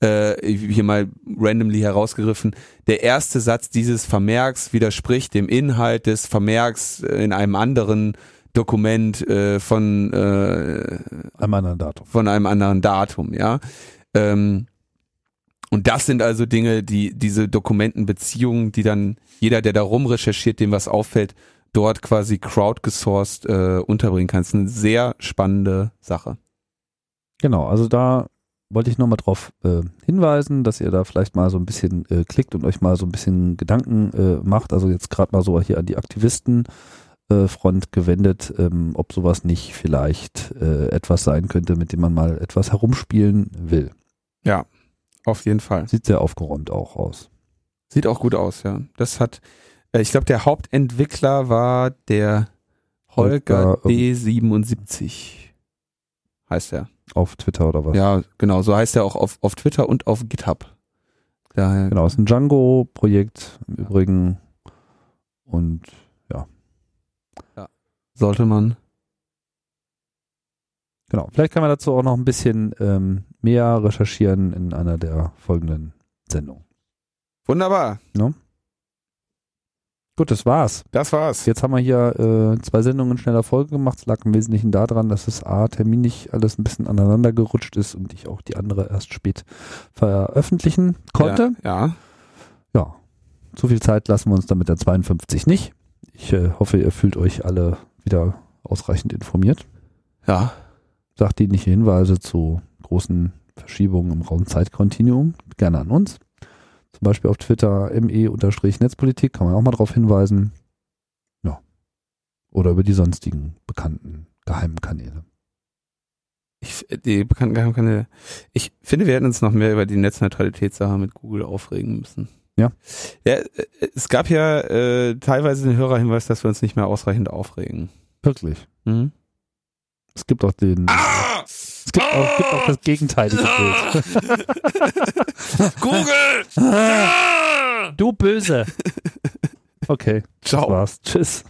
äh, hier mal randomly herausgegriffen, der erste Satz dieses Vermerks widerspricht dem Inhalt des Vermerks in einem anderen Dokument äh, von äh, Am anderen Datum. von einem anderen Datum, ja. Ähm, und das sind also Dinge, die diese Dokumentenbeziehungen, die dann jeder, der da rum recherchiert, dem was auffällt, dort quasi crowdgesourced äh, unterbringen kann. Das ist eine sehr spannende Sache. Genau, also da wollte ich nochmal drauf äh, hinweisen, dass ihr da vielleicht mal so ein bisschen äh, klickt und euch mal so ein bisschen Gedanken äh, macht. Also jetzt gerade mal so hier an die Aktivisten Front gewendet, ähm, ob sowas nicht vielleicht äh, etwas sein könnte, mit dem man mal etwas herumspielen will. Ja, auf jeden Fall. Sieht sehr aufgeräumt auch aus. Sieht auch gut aus, ja. Das hat, äh, ich glaube, der Hauptentwickler war der Holger Holger, ähm, D77. Heißt er. Auf Twitter oder was? Ja, genau, so heißt er auch auf, auf Twitter und auf GitHub. Daher, Genau, ist ein Django-Projekt im Übrigen. Und sollte man. genau, vielleicht kann man dazu auch noch ein bisschen ähm, mehr recherchieren in einer der folgenden Sendungen. Wunderbar. Gut, das war's. Das war's. Jetzt haben wir hier äh, zwei Sendungen in schneller Folge gemacht. Es lag im Wesentlichen daran, dass es A, terminlich alles ein bisschen aneinander gerutscht ist und ich auch die andere erst spät veröffentlichen konnte. Ja, ja. Ja, zu viel Zeit lassen wir uns dann mit der 52 nicht. Ich äh, hoffe, ihr fühlt euch alle wieder ausreichend informiert. ja. Sagt dienliche Hinweise zu großen Verschiebungen im Raum-Zeit-Kontinuum gerne an uns. Zum Beispiel auf Twitter me-netzpolitik kann man auch mal darauf hinweisen. Ja. Oder über die sonstigen bekannten geheimen Kanäle. Ich, die bekannten Geheimkanäle. Ich finde, wir hätten uns noch mehr über die Netzneutralitätssache mit Google aufregen müssen. Ja. Ja, äh, es gab ja äh, teilweise den Hörerhinweis, dass wir uns nicht mehr ausreichend aufregen. Wirklich. Mhm. Es gibt auch den. Ah! Es gibt auch, gibt auch das gegenteilige Bild. Google! Ah! Du böse. Okay, das Ciao. war's. Tschüss.